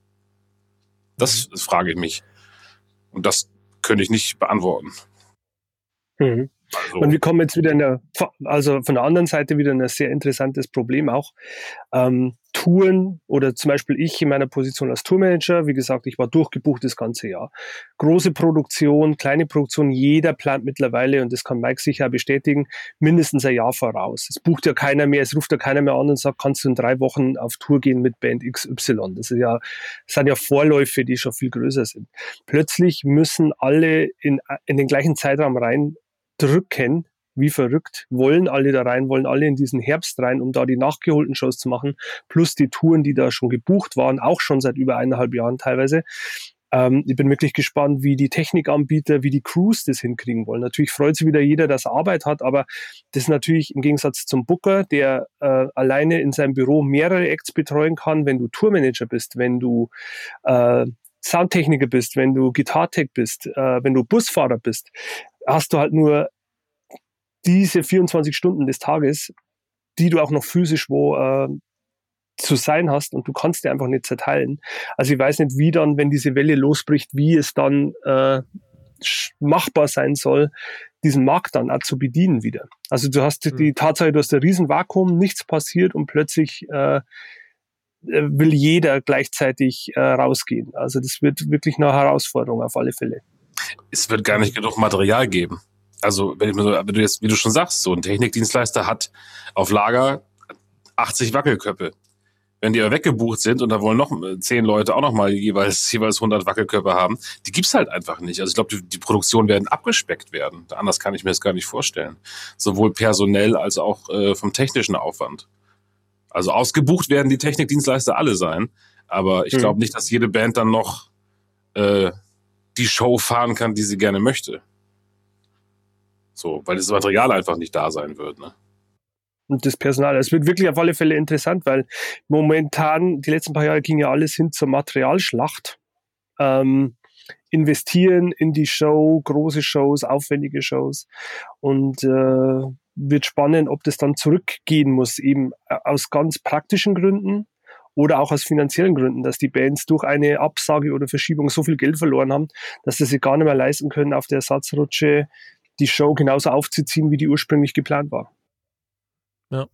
Das, das frage ich mich. Und das könnte ich nicht beantworten. Mhm. Also. Und wir kommen jetzt wieder in der, also von der anderen Seite wieder ein sehr interessantes Problem auch. Ähm, Touren oder zum Beispiel ich in meiner Position als Tourmanager, wie gesagt, ich war durchgebucht das ganze Jahr. Große Produktion, kleine Produktion, jeder plant mittlerweile, und das kann Mike sicher bestätigen, mindestens ein Jahr voraus. Es bucht ja keiner mehr, es ruft ja keiner mehr an und sagt, kannst du in drei Wochen auf Tour gehen mit Band XY. Das ist ja, das sind ja Vorläufe, die schon viel größer sind. Plötzlich müssen alle in, in den gleichen Zeitraum reindrücken, wie verrückt, wollen alle da rein, wollen alle in diesen Herbst rein, um da die nachgeholten Shows zu machen, plus die Touren, die da schon gebucht waren, auch schon seit über eineinhalb Jahren teilweise. Ähm, ich bin wirklich gespannt, wie die Technikanbieter, wie die Crews das hinkriegen wollen. Natürlich freut sich wieder jeder, dass er Arbeit hat, aber das ist natürlich im Gegensatz zum Booker, der äh, alleine in seinem Büro mehrere Acts betreuen kann, wenn du Tourmanager bist, wenn du äh, Soundtechniker bist, wenn du Gitartech bist, äh, wenn du Busfahrer bist, hast du halt nur diese 24 Stunden des Tages, die du auch noch physisch wo äh, zu sein hast und du kannst dir einfach nicht zerteilen. Also ich weiß nicht, wie dann, wenn diese Welle losbricht, wie es dann äh, machbar sein soll, diesen Markt dann auch zu bedienen wieder. Also du hast mhm. die Tatsache, du hast ein Riesenvakuum, nichts passiert und plötzlich äh, äh, will jeder gleichzeitig äh, rausgehen. Also das wird wirklich eine Herausforderung auf alle Fälle. Es wird gar nicht genug Material geben also wenn, wenn du jetzt, wie du schon sagst, so ein Technikdienstleister hat auf Lager 80 Wackelköpfe. Wenn die aber weggebucht sind und da wollen noch äh, zehn Leute auch noch mal jeweils, jeweils 100 Wackelköpfe haben, die gibt's halt einfach nicht. Also ich glaube, die, die Produktionen werden abgespeckt werden. Anders kann ich mir das gar nicht vorstellen. Sowohl personell als auch äh, vom technischen Aufwand. Also ausgebucht werden die Technikdienstleister alle sein. Aber ich hm. glaube nicht, dass jede Band dann noch äh, die Show fahren kann, die sie gerne möchte. So, weil das Material einfach nicht da sein wird. Ne? Und das Personal. Es wird wirklich auf alle Fälle interessant, weil momentan, die letzten paar Jahre ging ja alles hin zur Materialschlacht. Ähm, investieren in die Show, große Shows, aufwendige Shows. Und äh, wird spannend, ob das dann zurückgehen muss, eben äh, aus ganz praktischen Gründen oder auch aus finanziellen Gründen, dass die Bands durch eine Absage oder Verschiebung so viel Geld verloren haben, dass sie sich gar nicht mehr leisten können, auf der Ersatzrutsche die Show genauso aufzuziehen, wie die ursprünglich geplant war. Ja.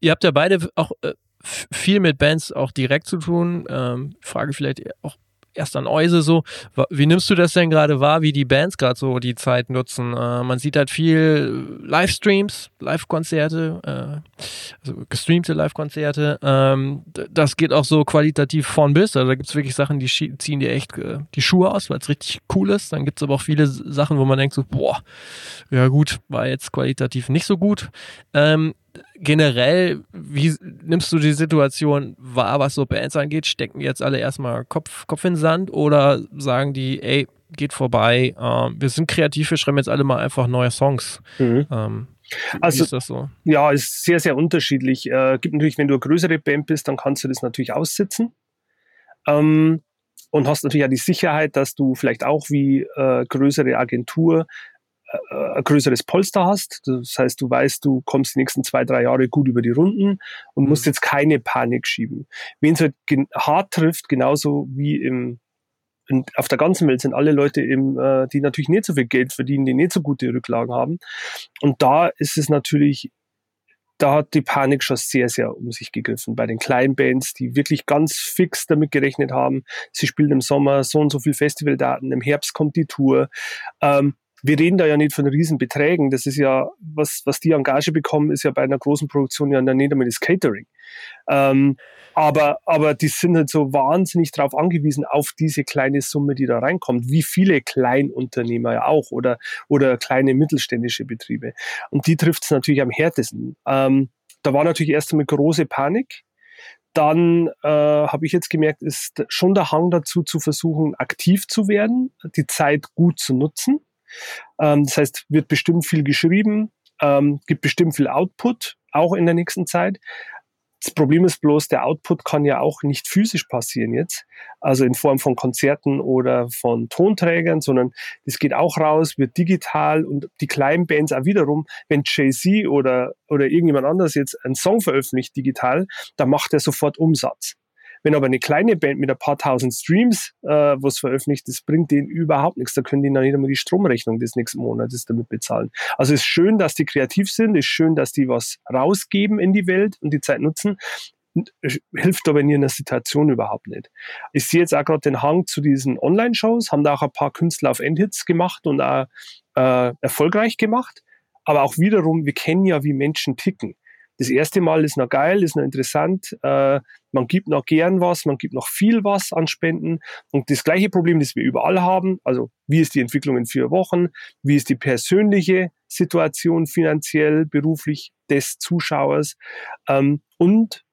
Ihr habt ja beide auch äh, viel mit Bands auch direkt zu tun. Ähm, Frage vielleicht auch erst an Euse so. Wie nimmst du das denn gerade wahr, wie die Bands gerade so die Zeit nutzen? Äh, man sieht halt viel Livestreams, Live-Konzerte, äh, also gestreamte Live-Konzerte. Ähm, das geht auch so qualitativ von bis. Also da gibt es wirklich Sachen, die ziehen dir echt äh, die Schuhe aus, weil es richtig cool ist. Dann gibt es aber auch viele Sachen, wo man denkt so, boah, ja gut, war jetzt qualitativ nicht so gut. Ähm, generell, wie nimmst du die Situation wahr, was so Bands angeht? Stecken jetzt alle erstmal Kopf, Kopf in den Sand oder sagen die, ey, geht vorbei, äh, wir sind kreativ, wir schreiben jetzt alle mal einfach neue Songs? Mhm. Ähm, also, ist das so? Ja, ist sehr, sehr unterschiedlich. Äh, gibt natürlich, wenn du eine größere Band bist, dann kannst du das natürlich aussitzen. Ähm, und hast natürlich auch die Sicherheit, dass du vielleicht auch wie äh, größere Agentur ein größeres Polster hast. Das heißt, du weißt, du kommst die nächsten zwei, drei Jahre gut über die Runden und mhm. musst jetzt keine Panik schieben. Wen es halt hart trifft, genauso wie im und auf der ganzen Welt sind alle Leute eben, äh, die natürlich nicht so viel Geld verdienen, die nicht so gute Rücklagen haben. Und da ist es natürlich, da hat die Panik schon sehr, sehr um sich gegriffen. Bei den kleinen Bands, die wirklich ganz fix damit gerechnet haben, sie spielen im Sommer so und so viel Festivaldaten, im Herbst kommt die Tour. Ähm, wir reden da ja nicht von Riesenbeträgen. Das ist ja, was, was die Engage bekommen, ist ja bei einer großen Produktion ja nicht einmal das Catering. Ähm, aber, aber die sind halt so wahnsinnig darauf angewiesen, auf diese kleine Summe, die da reinkommt, wie viele Kleinunternehmer ja auch oder, oder kleine mittelständische Betriebe. Und die trifft es natürlich am härtesten. Ähm, da war natürlich erst einmal große Panik. Dann äh, habe ich jetzt gemerkt, ist schon der Hang dazu zu versuchen, aktiv zu werden, die Zeit gut zu nutzen. Ähm, das heißt, wird bestimmt viel geschrieben, ähm, gibt bestimmt viel Output, auch in der nächsten Zeit. Das Problem ist bloß, der Output kann ja auch nicht physisch passieren jetzt, also in Form von Konzerten oder von Tonträgern, sondern das geht auch raus, wird digital und die kleinen Bands auch wiederum, wenn Jay-Z oder, oder irgendjemand anders jetzt einen Song veröffentlicht digital, dann macht er sofort Umsatz. Wenn aber eine kleine Band mit ein paar tausend Streams äh, was veröffentlicht, das bringt denen überhaupt nichts. Da können die noch nicht einmal die Stromrechnung des nächsten Monats damit bezahlen. Also es ist schön, dass die kreativ sind, es ist schön, dass die was rausgeben in die Welt und die Zeit nutzen. hilft aber in ihrer Situation überhaupt nicht. Ich sehe jetzt auch gerade den Hang zu diesen Online-Shows, haben da auch ein paar Künstler auf Endhits gemacht und auch äh, erfolgreich gemacht. Aber auch wiederum, wir kennen ja, wie Menschen ticken. Das erste Mal ist noch geil, ist noch interessant. Äh, man gibt noch gern was, man gibt noch viel was an Spenden. Und das gleiche Problem, das wir überall haben, also wie ist die Entwicklung in vier Wochen, wie ist die persönliche Situation finanziell, beruflich des Zuschauers. Ähm, und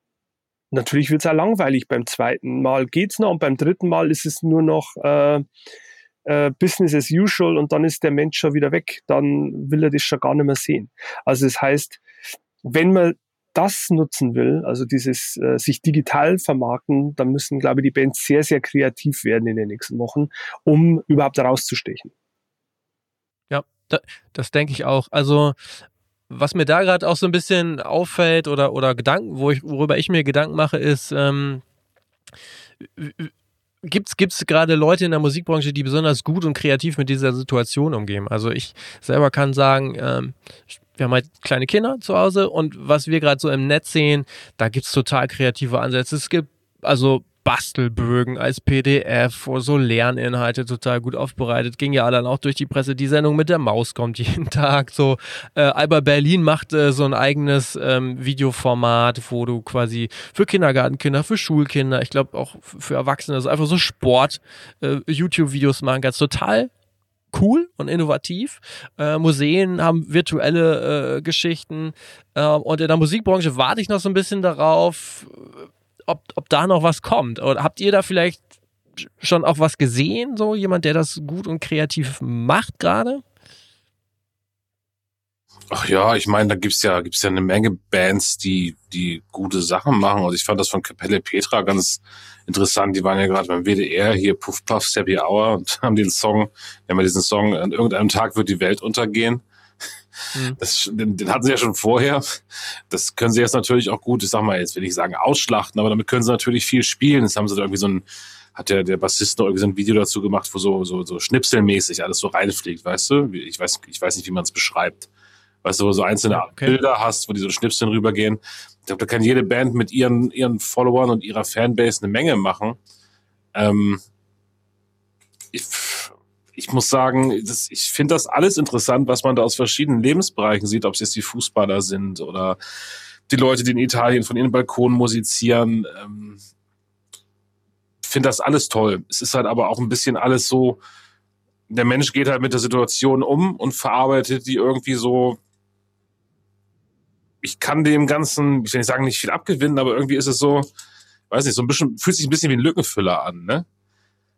natürlich wird es auch langweilig. Beim zweiten Mal geht's noch und beim dritten Mal ist es nur noch äh, äh, Business as usual und dann ist der Mensch schon wieder weg. Dann will er das schon gar nicht mehr sehen. Also das heißt, wenn man das nutzen will, also dieses äh, sich digital vermarkten, dann müssen, glaube ich, die Bands sehr, sehr kreativ werden in den nächsten Wochen, um überhaupt rauszustechen. Ja, da, das denke ich auch. Also was mir da gerade auch so ein bisschen auffällt oder, oder Gedanken, wo ich, worüber ich mir Gedanken mache, ist, ähm, gibt es gerade Leute in der Musikbranche, die besonders gut und kreativ mit dieser Situation umgehen? Also ich selber kann sagen, ähm, wir haben halt kleine Kinder zu Hause und was wir gerade so im Netz sehen, da gibt es total kreative Ansätze. Es gibt also Bastelbögen als PDF, wo so Lerninhalte total gut aufbereitet. Ging ja dann auch durch die Presse. Die Sendung mit der Maus kommt jeden Tag. So, äh, Alba Berlin macht äh, so ein eigenes ähm, Videoformat, wo du quasi für Kindergartenkinder, für Schulkinder, ich glaube auch für Erwachsene, also einfach so Sport, äh, YouTube-Videos machen kannst. Total cool und innovativ. Äh, Museen haben virtuelle äh, Geschichten. Äh, und in der Musikbranche warte ich noch so ein bisschen darauf, ob, ob da noch was kommt. Oder habt ihr da vielleicht schon auch was gesehen? So jemand, der das gut und kreativ macht gerade? Ach ja, ich meine, da gibt's ja, gibt's ja eine Menge Bands, die, die gute Sachen machen. Also ich fand das von Kapelle Petra ganz interessant. Die waren ja gerade beim WDR hier Puff Puff Happy Hour und haben den Song, haben ja diesen Song, an irgendeinem Tag wird die Welt untergehen. Mhm. Das, den, den, hatten sie ja schon vorher. Das können sie jetzt natürlich auch gut, ich sag mal, jetzt will ich sagen ausschlachten, aber damit können sie natürlich viel spielen. Jetzt haben sie da irgendwie so ein, hat der, der Bassist noch irgendwie so ein Video dazu gemacht, wo so, so, so schnipselmäßig alles so reinfliegt, weißt du? Ich weiß, ich weiß nicht, wie man es beschreibt. Weißt du, wo du so einzelne okay. Bilder hast, wo die so Schnipseln rübergehen. Ich glaube, da kann jede Band mit ihren, ihren Followern und ihrer Fanbase eine Menge machen. Ähm, ich, ich muss sagen, das, ich finde das alles interessant, was man da aus verschiedenen Lebensbereichen sieht, ob es jetzt die Fußballer sind oder die Leute, die in Italien von ihren Balkonen musizieren. Ähm, finde das alles toll. Es ist halt aber auch ein bisschen alles so, der Mensch geht halt mit der Situation um und verarbeitet die irgendwie so ich kann dem Ganzen, ich will nicht sagen, nicht viel abgewinnen, aber irgendwie ist es so, weiß nicht, so ein bisschen, fühlt sich ein bisschen wie ein Lückenfüller an, ne?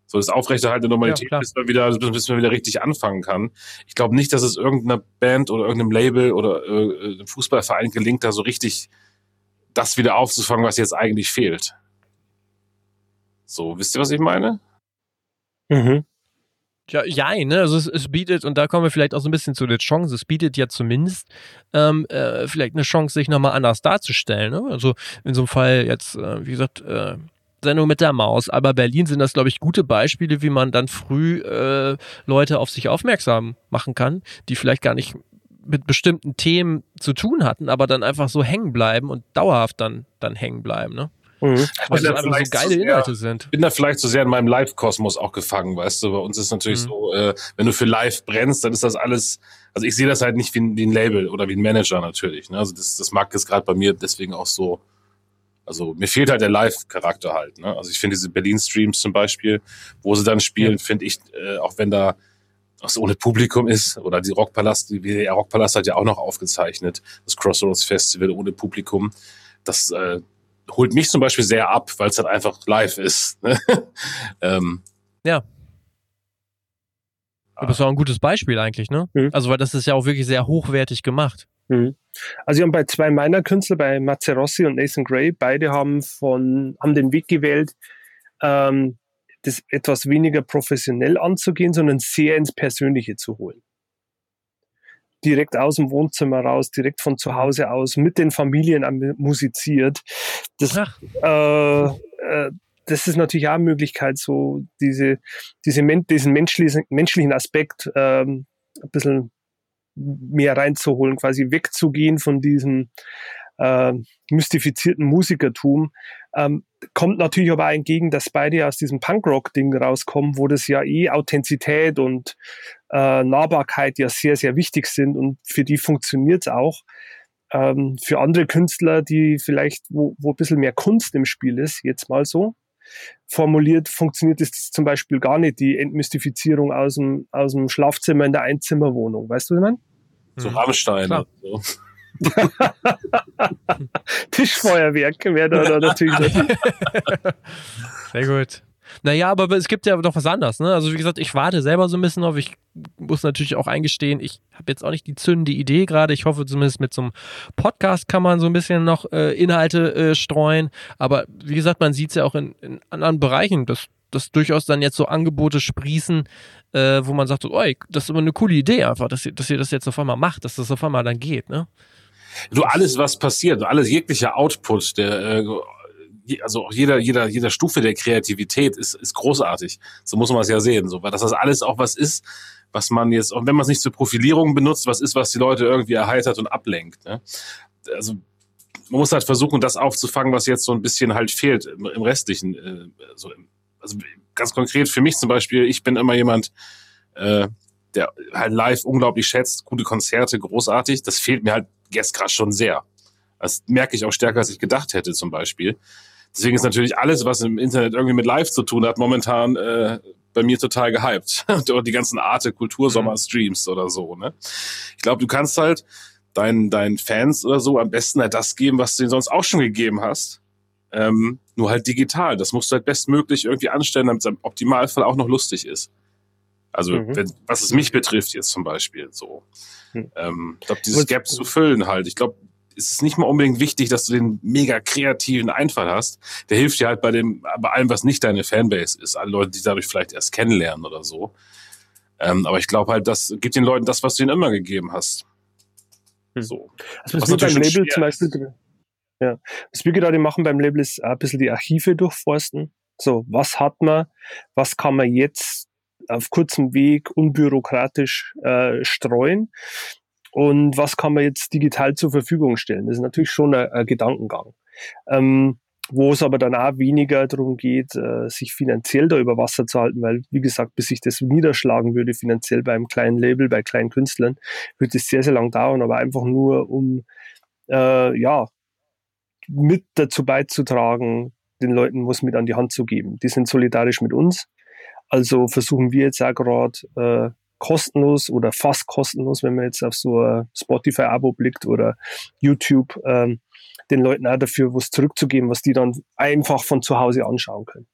So das Aufrechterhalten der Normalität, ja, bis man wieder, bis man wieder richtig anfangen kann. Ich glaube nicht, dass es irgendeiner Band oder irgendeinem Label oder äh, einem Fußballverein gelingt, da so richtig das wieder aufzufangen, was jetzt eigentlich fehlt. So, wisst ihr, was ich meine? Mhm. Ja, ja, ne? Also es, es, bietet, und da kommen wir vielleicht auch so ein bisschen zu der Chance, es bietet ja zumindest ähm, äh, vielleicht eine Chance, sich nochmal anders darzustellen. Ne? Also in so einem Fall jetzt, äh, wie gesagt, äh, Sendung mit der Maus, aber Berlin sind das, glaube ich, gute Beispiele, wie man dann früh äh, Leute auf sich aufmerksam machen kann, die vielleicht gar nicht mit bestimmten Themen zu tun hatten, aber dann einfach so hängen bleiben und dauerhaft dann, dann hängen bleiben. Ne? Mhm. Weil das so geile Inhalte sind. Ich bin da vielleicht so sehr in meinem Live-Kosmos auch gefangen, weißt du. Bei uns ist natürlich mhm. so, äh, wenn du für Live brennst, dann ist das alles, also ich sehe das halt nicht wie ein, wie ein Label oder wie ein Manager natürlich. Ne? Also das, das mag jetzt gerade bei mir deswegen auch so, also mir fehlt halt der Live-Charakter halt. Ne? Also ich finde diese Berlin-Streams zum Beispiel, wo sie dann spielen, mhm. finde ich, äh, auch wenn da was ohne Publikum ist, oder die Rockpalast, die WDR Rockpalast hat ja auch noch aufgezeichnet, das Crossroads Festival ohne Publikum. Das, äh, holt mich zum Beispiel sehr ab, weil es halt einfach live ist. Ne? ähm, ja. Aber das war ein gutes Beispiel eigentlich, ne? Mhm. Also, weil das ist ja auch wirklich sehr hochwertig gemacht. Mhm. Also, wir haben bei zwei meiner Künstler, bei Mazzerossi und Nathan Gray, beide haben von, haben den Weg gewählt, ähm, das etwas weniger professionell anzugehen, sondern sehr ins Persönliche zu holen direkt aus dem Wohnzimmer raus, direkt von zu Hause aus mit den Familien musiziert. Das, äh, äh, das ist natürlich auch eine Möglichkeit, so diese, diese diesen menschlichen, menschlichen Aspekt ähm, ein bisschen mehr reinzuholen, quasi wegzugehen von diesem äh, mystifizierten Musikertum. Ähm, kommt natürlich aber entgegen, dass beide aus diesem Punkrock-Ding rauskommen, wo das ja eh Authentizität und äh, Nahbarkeit ja sehr, sehr wichtig sind und für die funktioniert es auch. Ähm, für andere Künstler, die vielleicht, wo, wo ein bisschen mehr Kunst im Spiel ist, jetzt mal so, formuliert, funktioniert das zum Beispiel gar nicht, die Entmystifizierung aus dem, aus dem Schlafzimmer in der Einzimmerwohnung. Weißt du, was ich meine? So mhm. Rammstein. So. Tischfeuerwerk wäre da, natürlich. Sehr gut. Naja, aber es gibt ja doch was anderes. Ne? Also wie gesagt, ich warte selber so ein bisschen auf. Ich muss natürlich auch eingestehen, ich habe jetzt auch nicht die zündende Idee gerade. Ich hoffe zumindest mit so einem Podcast kann man so ein bisschen noch äh, Inhalte äh, streuen. Aber wie gesagt, man sieht es ja auch in, in anderen Bereichen, dass, dass durchaus dann jetzt so Angebote sprießen, äh, wo man sagt, oh, das ist immer eine coole Idee einfach, dass ihr, dass ihr das jetzt auf einmal macht, dass das auf einmal dann geht. Ne? Du, alles, was passiert, alles jeglicher Output, der, äh, also auch jeder, jeder, jeder Stufe der Kreativität ist, ist großartig. So muss man es ja sehen, so, weil das alles auch was ist, was man jetzt, auch wenn man es nicht zur Profilierung benutzt, was ist, was die Leute irgendwie erheitert und ablenkt. Ne? Also man muss halt versuchen, das aufzufangen, was jetzt so ein bisschen halt fehlt im, im restlichen. Äh, so, also ganz konkret für mich zum Beispiel, ich bin immer jemand, äh, der halt live unglaublich schätzt, gute Konzerte, großartig. Das fehlt mir halt jetzt gerade schon sehr. Das merke ich auch stärker, als ich gedacht hätte zum Beispiel. Deswegen ist natürlich alles, was im Internet irgendwie mit Live zu tun hat, momentan äh, bei mir total gehypt. oder die ganzen Arte Kultursommer-Streams oder so. Ne? Ich glaube, du kannst halt deinen, deinen Fans oder so am besten halt das geben, was du ihnen sonst auch schon gegeben hast. Ähm, nur halt digital. Das musst du halt bestmöglich irgendwie anstellen, damit es im Optimalfall auch noch lustig ist. Also, mhm. wenn, was es mich betrifft jetzt zum Beispiel, so. Mhm. Ähm, ich glaube, dieses Gap zu füllen halt. Ich glaube, ist es nicht mal unbedingt wichtig, dass du den mega kreativen Einfall hast. Der hilft dir halt bei dem, bei allem, was nicht deine Fanbase ist. Alle Leute, die dadurch vielleicht erst kennenlernen oder so. Ähm, aber ich glaube halt, das gibt den Leuten das, was du ihnen immer gegeben hast. Hm. So. Also was, was beim Label zum Beispiel, ja. Was wir gerade machen beim Label ist ein bisschen die Archive durchforsten. So, was hat man, was kann man jetzt auf kurzem Weg unbürokratisch äh, streuen und was kann man jetzt digital zur Verfügung stellen? Das ist natürlich schon ein, ein Gedankengang. Ähm, wo es aber dann auch weniger darum geht, äh, sich finanziell da über Wasser zu halten, weil, wie gesagt, bis sich das niederschlagen würde, finanziell bei einem kleinen Label, bei kleinen Künstlern, würde es sehr, sehr lang dauern, aber einfach nur um, äh, ja, mit dazu beizutragen, den Leuten was mit an die Hand zu geben. Die sind solidarisch mit uns. Also versuchen wir jetzt auch gerade, äh, kostenlos oder fast kostenlos, wenn man jetzt auf so ein Spotify-Abo blickt oder YouTube, ähm, den Leuten auch dafür was zurückzugeben, was die dann einfach von zu Hause anschauen können.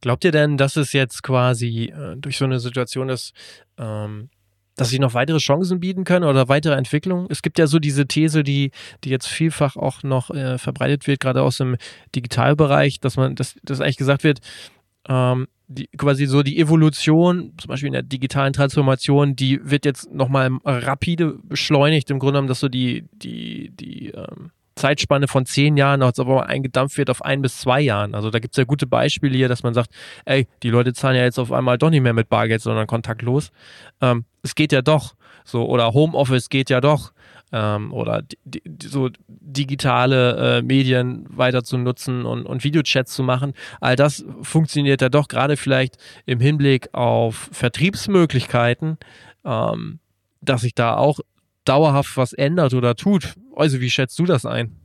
Glaubt ihr denn, dass es jetzt quasi äh, durch so eine Situation ist, ähm, dass sie noch weitere Chancen bieten können oder weitere Entwicklungen? Es gibt ja so diese These, die, die jetzt vielfach auch noch äh, verbreitet wird, gerade aus dem Digitalbereich, dass man, dass, dass eigentlich gesagt wird, ähm, die, quasi so die Evolution, zum Beispiel in der digitalen Transformation, die wird jetzt nochmal rapide beschleunigt, im Grunde genommen, dass so die, die, die ähm, Zeitspanne von zehn Jahren als aber eingedampft wird auf ein bis zwei Jahren. Also da gibt es ja gute Beispiele hier, dass man sagt, ey, die Leute zahlen ja jetzt auf einmal doch nicht mehr mit Bargeld, sondern kontaktlos. Ähm, es geht ja doch. So, oder Homeoffice geht ja doch ähm, oder di so digitale äh, Medien weiter zu nutzen und, und Videochats zu machen. All das funktioniert ja doch gerade vielleicht im Hinblick auf Vertriebsmöglichkeiten, ähm, dass sich da auch dauerhaft was ändert oder tut. Also wie schätzt du das ein?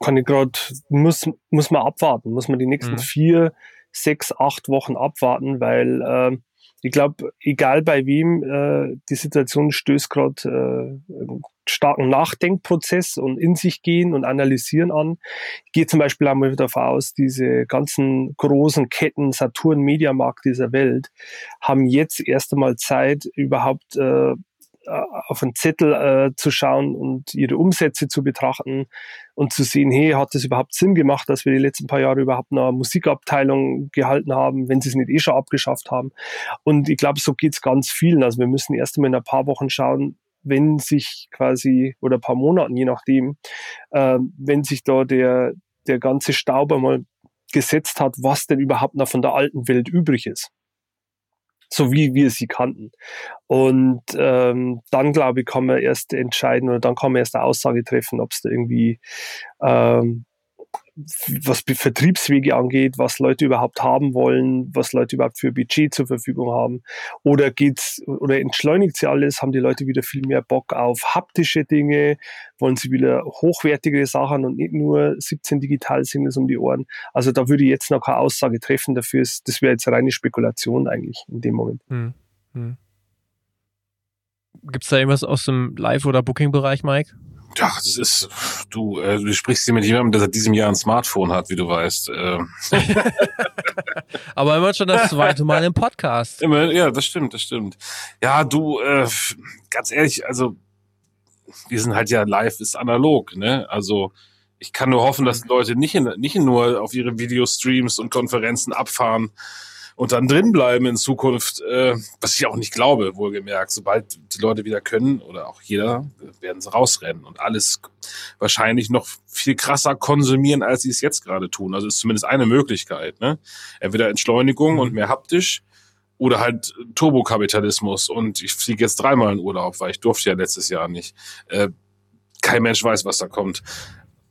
Kann ich gerade, muss, muss man abwarten, muss man die nächsten mhm. vier, sechs, acht Wochen abwarten, weil äh, ich glaube, egal bei wem, äh, die Situation stößt gerade äh, starken Nachdenkprozess und in sich gehen und analysieren an. Ich gehe zum Beispiel einmal davon aus, diese ganzen großen Ketten, Saturn, Mediamarkt dieser Welt, haben jetzt erst einmal Zeit, überhaupt äh, auf einen Zettel äh, zu schauen und ihre Umsätze zu betrachten und zu sehen, hey, hat das überhaupt Sinn gemacht, dass wir die letzten paar Jahre überhaupt eine Musikabteilung gehalten haben, wenn sie es nicht eh schon abgeschafft haben. Und ich glaube, so geht es ganz vielen. Also wir müssen erst einmal in ein paar Wochen schauen, wenn sich quasi, oder ein paar Monaten, je nachdem, äh, wenn sich da der, der ganze Staub einmal gesetzt hat, was denn überhaupt noch von der alten Welt übrig ist. So wie wir sie kannten. Und ähm, dann, glaube ich, kann man erst entscheiden oder dann kann man erst eine Aussage treffen, ob es da irgendwie ähm, was Vertriebswege angeht, was Leute überhaupt haben wollen, was Leute überhaupt für Budget zur Verfügung haben. Oder geht's oder entschleunigt sie alles, haben die Leute wieder viel mehr Bock auf haptische Dinge, wollen sie wieder hochwertigere Sachen und nicht nur 17 Digital-Singles um die Ohren. Also da würde ich jetzt noch keine Aussage treffen dafür. Ist, das wäre jetzt reine Spekulation eigentlich in dem Moment. Hm. Hm. Gibt es da irgendwas aus dem Live- oder Booking-Bereich, Mike? Ja, das ist, du, äh, du sprichst hier mit jemandem, der seit diesem Jahr ein Smartphone hat, wie du weißt. Äh. Aber immer schon das zweite Mal im Podcast. Immer, ja, das stimmt, das stimmt. Ja, du, äh, ganz ehrlich, also wir sind halt ja live, ist analog, ne? Also ich kann nur hoffen, dass die Leute nicht, in, nicht nur auf ihre Videostreams und Konferenzen abfahren, und dann drin bleiben in Zukunft, äh, was ich auch nicht glaube, wohlgemerkt. Sobald die Leute wieder können oder auch jeder, werden sie rausrennen und alles wahrscheinlich noch viel krasser konsumieren, als sie es jetzt gerade tun. Also ist zumindest eine Möglichkeit. Ne? Entweder Entschleunigung und mehr haptisch oder halt Turbokapitalismus. Und ich fliege jetzt dreimal in Urlaub, weil ich durfte ja letztes Jahr nicht. Äh, kein Mensch weiß, was da kommt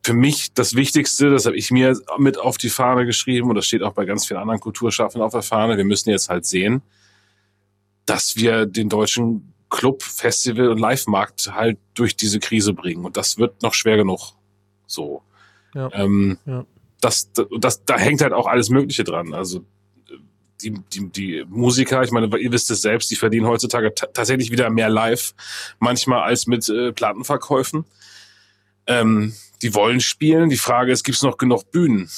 für mich das Wichtigste, das habe ich mir mit auf die Fahne geschrieben und das steht auch bei ganz vielen anderen Kulturschaffenden auf der Fahne. Wir müssen jetzt halt sehen, dass wir den deutschen Club, Festival und Live-Markt halt durch diese Krise bringen. Und das wird noch schwer genug. So. Ja. Ähm, ja. Das, das, da hängt halt auch alles Mögliche dran. Also die, die, die Musiker, ich meine, ihr wisst es selbst, die verdienen heutzutage tatsächlich wieder mehr live, manchmal als mit äh, Plattenverkäufen. Ähm, die wollen spielen. Die Frage ist, gibt es noch genug Bühnen?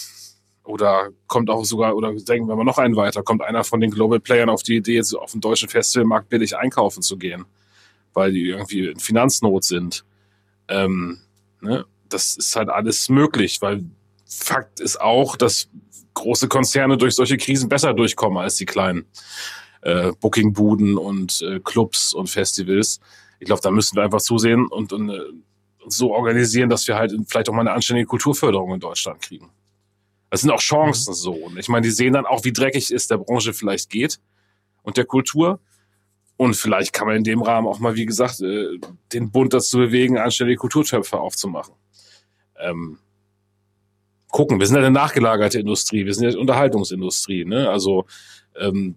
Oder kommt auch sogar, oder denken wir mal noch einen weiter, kommt einer von den Global Playern auf die Idee, jetzt auf dem deutschen Festivalmarkt billig einkaufen zu gehen, weil die irgendwie in Finanznot sind. Ähm, ne? Das ist halt alles möglich, weil Fakt ist auch, dass große Konzerne durch solche Krisen besser durchkommen als die kleinen äh, Bookingbuden und äh, Clubs und Festivals. Ich glaube, da müssen wir einfach zusehen und, und äh, so organisieren, dass wir halt vielleicht auch mal eine anständige Kulturförderung in Deutschland kriegen. Das sind auch Chancen so. Und ich meine, die sehen dann auch, wie dreckig es der Branche vielleicht geht und der Kultur. Und vielleicht kann man in dem Rahmen auch mal, wie gesagt, äh, den Bund dazu bewegen, anständige Kulturtöpfe aufzumachen. Ähm, gucken, wir sind ja eine nachgelagerte Industrie, wir sind ja eine Unterhaltungsindustrie. Ne? Also ähm,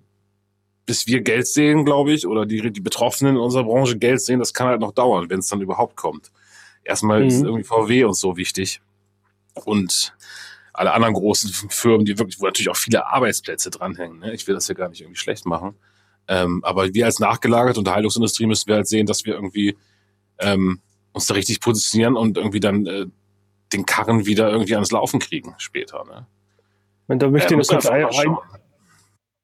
bis wir Geld sehen, glaube ich, oder die, die Betroffenen in unserer Branche Geld sehen, das kann halt noch dauern, wenn es dann überhaupt kommt. Erstmal mhm. ist irgendwie VW uns so wichtig. Und alle anderen großen Firmen, die wirklich, wo natürlich auch viele Arbeitsplätze dranhängen. Ne? Ich will das ja gar nicht irgendwie schlecht machen. Ähm, aber wir als nachgelagerte Unterhaltungsindustrie müssen wir halt sehen, dass wir irgendwie ähm, uns da richtig positionieren und irgendwie dann äh, den Karren wieder irgendwie ans Laufen kriegen später. Ne? Und da möchte äh, ich noch kurz ein, ein,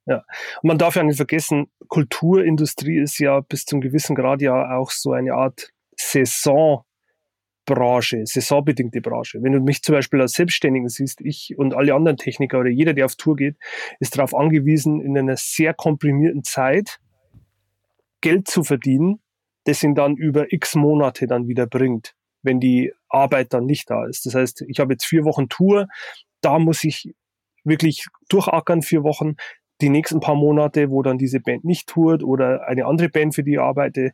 ja. Und man darf ja nicht vergessen, Kulturindustrie ist ja bis zum gewissen Grad ja auch so eine Art Saison Branche, saisonbedingte Branche. Wenn du mich zum Beispiel als Selbstständigen siehst, ich und alle anderen Techniker oder jeder, der auf Tour geht, ist darauf angewiesen, in einer sehr komprimierten Zeit Geld zu verdienen, das ihn dann über x Monate dann wieder bringt, wenn die Arbeit dann nicht da ist. Das heißt, ich habe jetzt vier Wochen Tour, da muss ich wirklich durchackern, vier Wochen. Die nächsten paar Monate, wo dann diese Band nicht tourt oder eine andere Band, für die arbeite,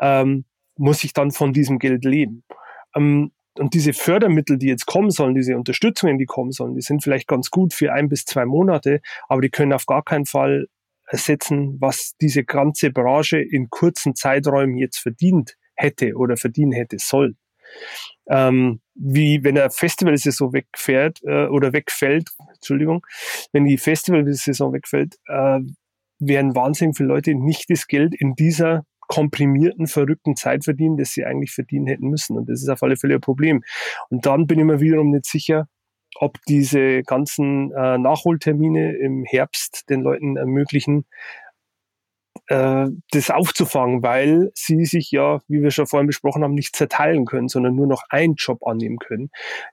ähm, muss ich dann von diesem Geld leben. Ähm, und diese Fördermittel, die jetzt kommen sollen, diese Unterstützungen, die kommen sollen, die sind vielleicht ganz gut für ein bis zwei Monate, aber die können auf gar keinen Fall ersetzen, was diese ganze Branche in kurzen Zeiträumen jetzt verdient hätte oder verdienen hätte sollen. Ähm, wie wenn eine Festivalsaison wegfährt äh, oder wegfällt, Entschuldigung, wenn die Festivalsaison wegfällt, äh, werden wahnsinnig viele Leute nicht das Geld in dieser komprimierten, verrückten Zeit verdienen, das sie eigentlich verdienen hätten müssen. Und das ist auf alle Fälle ein Problem. Und dann bin ich mir wiederum nicht sicher, ob diese ganzen äh, Nachholtermine im Herbst den Leuten ermöglichen, äh, das aufzufangen, weil sie sich ja, wie wir schon vorhin besprochen haben, nicht zerteilen können, sondern nur noch einen Job annehmen können,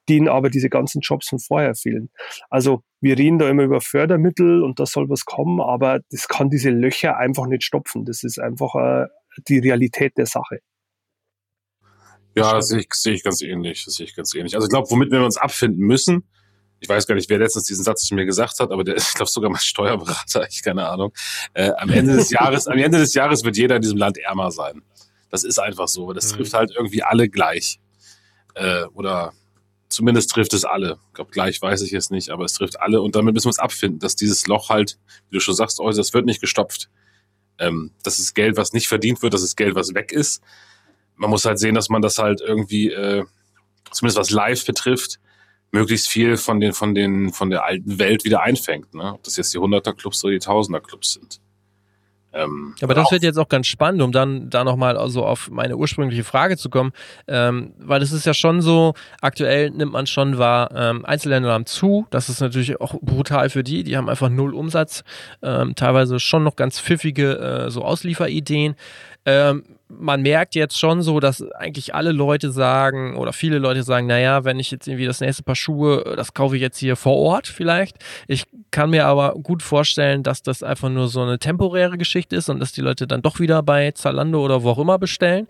denen aber diese ganzen Jobs von vorher fehlen. Also wir reden da immer über Fördermittel und da soll was kommen, aber das kann diese Löcher einfach nicht stopfen. Das ist einfach äh, die Realität der Sache. Ja, das sehe ich, sehe ich ganz ähnlich. Das sehe ich ganz ähnlich. Also ich glaube, womit wir uns abfinden müssen, ich weiß gar nicht, wer letztens diesen Satz zu mir gesagt hat, aber der, ich glaube sogar mein Steuerberater, ich keine Ahnung. Äh, am Ende des Jahres, am Ende des Jahres wird jeder in diesem Land ärmer sein. Das ist einfach so. Das mhm. trifft halt irgendwie alle gleich. Äh, oder zumindest trifft es alle. Ich glaube, gleich weiß ich es nicht, aber es trifft alle. Und damit müssen wir es abfinden, dass dieses Loch halt, wie du schon sagst, oh, das wird nicht gestopft. Ähm, das ist Geld, was nicht verdient wird, das ist Geld, was weg ist. Man muss halt sehen, dass man das halt irgendwie, äh, zumindest was live betrifft, möglichst viel von den, von den, von der alten Welt wieder einfängt. Ne? Ob das jetzt die 100er-Clubs oder die Tausender-Clubs sind. Ähm, Aber das wird jetzt auch ganz spannend, um dann da nochmal also auf meine ursprüngliche Frage zu kommen, ähm, weil es ist ja schon so, aktuell nimmt man schon wahr, ähm, Einzelländer haben zu, das ist natürlich auch brutal für die, die haben einfach null Umsatz, ähm, teilweise schon noch ganz pfiffige äh, so Auslieferideen. Ähm, man merkt jetzt schon so, dass eigentlich alle Leute sagen oder viele Leute sagen, naja, wenn ich jetzt irgendwie das nächste Paar Schuhe, das kaufe ich jetzt hier vor Ort vielleicht. Ich kann mir aber gut vorstellen, dass das einfach nur so eine temporäre Geschichte ist und dass die Leute dann doch wieder bei Zalando oder wo auch immer bestellen.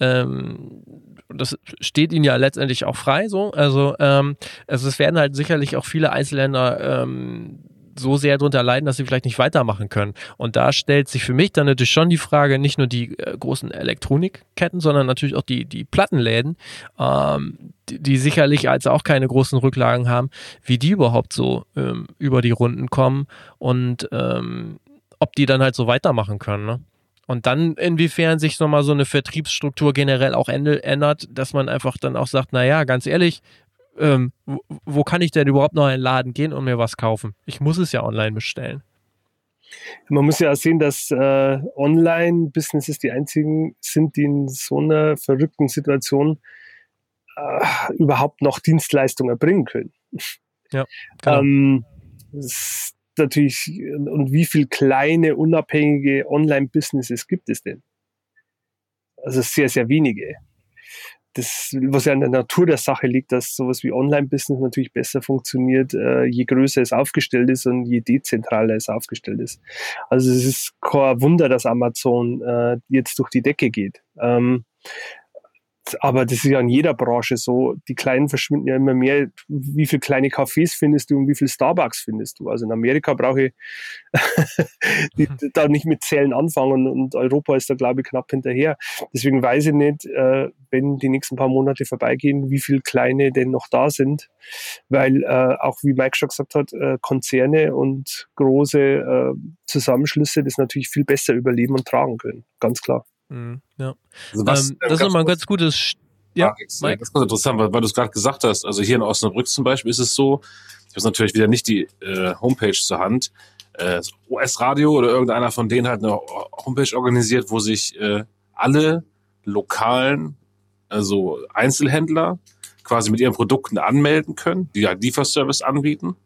Ähm, das steht ihnen ja letztendlich auch frei so. Also, ähm, also es werden halt sicherlich auch viele Einzelländer ähm, so sehr darunter leiden, dass sie vielleicht nicht weitermachen können. Und da stellt sich für mich dann natürlich schon die Frage, nicht nur die äh, großen Elektronikketten, sondern natürlich auch die, die Plattenläden, ähm, die, die, sicherlich als auch keine großen Rücklagen haben, wie die überhaupt so ähm, über die Runden kommen und ähm, ob die dann halt so weitermachen können. Ne? Und dann, inwiefern sich nochmal so eine Vertriebsstruktur generell auch ändert, dass man einfach dann auch sagt, naja, ganz ehrlich, ähm, wo, wo, kann ich denn überhaupt noch in den Laden gehen und mir was kaufen? Ich muss es ja online bestellen. Man muss ja auch sehen, dass äh, Online-Businesses die einzigen sind, die in so einer verrückten Situation äh, überhaupt noch Dienstleistungen erbringen können. Ja, genau. ähm, natürlich, und wie viele kleine, unabhängige Online-Businesses gibt es denn? Also sehr, sehr wenige das, was ja an der Natur der Sache liegt, dass sowas wie Online-Business natürlich besser funktioniert, äh, je größer es aufgestellt ist und je dezentraler es aufgestellt ist. Also es ist kein Wunder, dass Amazon äh, jetzt durch die Decke geht. Ähm, aber das ist ja in jeder Branche so. Die Kleinen verschwinden ja immer mehr. Wie viele kleine Cafés findest du und wie viele Starbucks findest du? Also in Amerika brauche ich da nicht mit Zählen anfangen und Europa ist da, glaube ich, knapp hinterher. Deswegen weiß ich nicht, äh, wenn die nächsten paar Monate vorbeigehen, wie viele kleine denn noch da sind. Weil äh, auch, wie Mike schon gesagt hat, äh, Konzerne und große Zusammenschlüsse das natürlich viel besser überleben und tragen können. Ganz klar. Mhm, ja. Also was, ähm, das ist nochmal ein ganz gutes. Ja, Mike? Das ist ganz interessant, weil, weil du es gerade gesagt hast. Also hier in Osnabrück zum Beispiel ist es so, ich habe natürlich wieder nicht die äh, Homepage zur Hand. Äh, US-Radio oder irgendeiner von denen hat eine Homepage organisiert, wo sich äh, alle lokalen, also Einzelhändler quasi mit ihren Produkten anmelden können, die ja Lieferservice anbieten.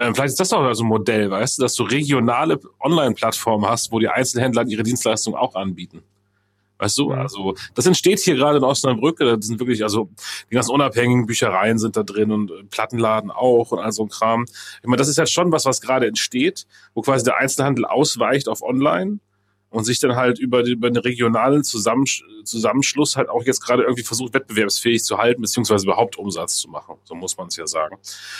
Ähm, vielleicht ist das doch also ein Modell, weißt du, dass du regionale Online-Plattformen hast, wo die Einzelhändler ihre Dienstleistungen auch anbieten. Weißt du, also das entsteht hier gerade in Osnabrück. Da sind wirklich, also die ganzen unabhängigen Büchereien sind da drin und Plattenladen auch und all so ein Kram. Ich meine, das ist jetzt schon was, was gerade entsteht, wo quasi der Einzelhandel ausweicht auf Online und sich dann halt über, über einen regionalen Zusammensch Zusammenschluss halt auch jetzt gerade irgendwie versucht, wettbewerbsfähig zu halten, beziehungsweise überhaupt Umsatz zu machen. So muss man es ja sagen.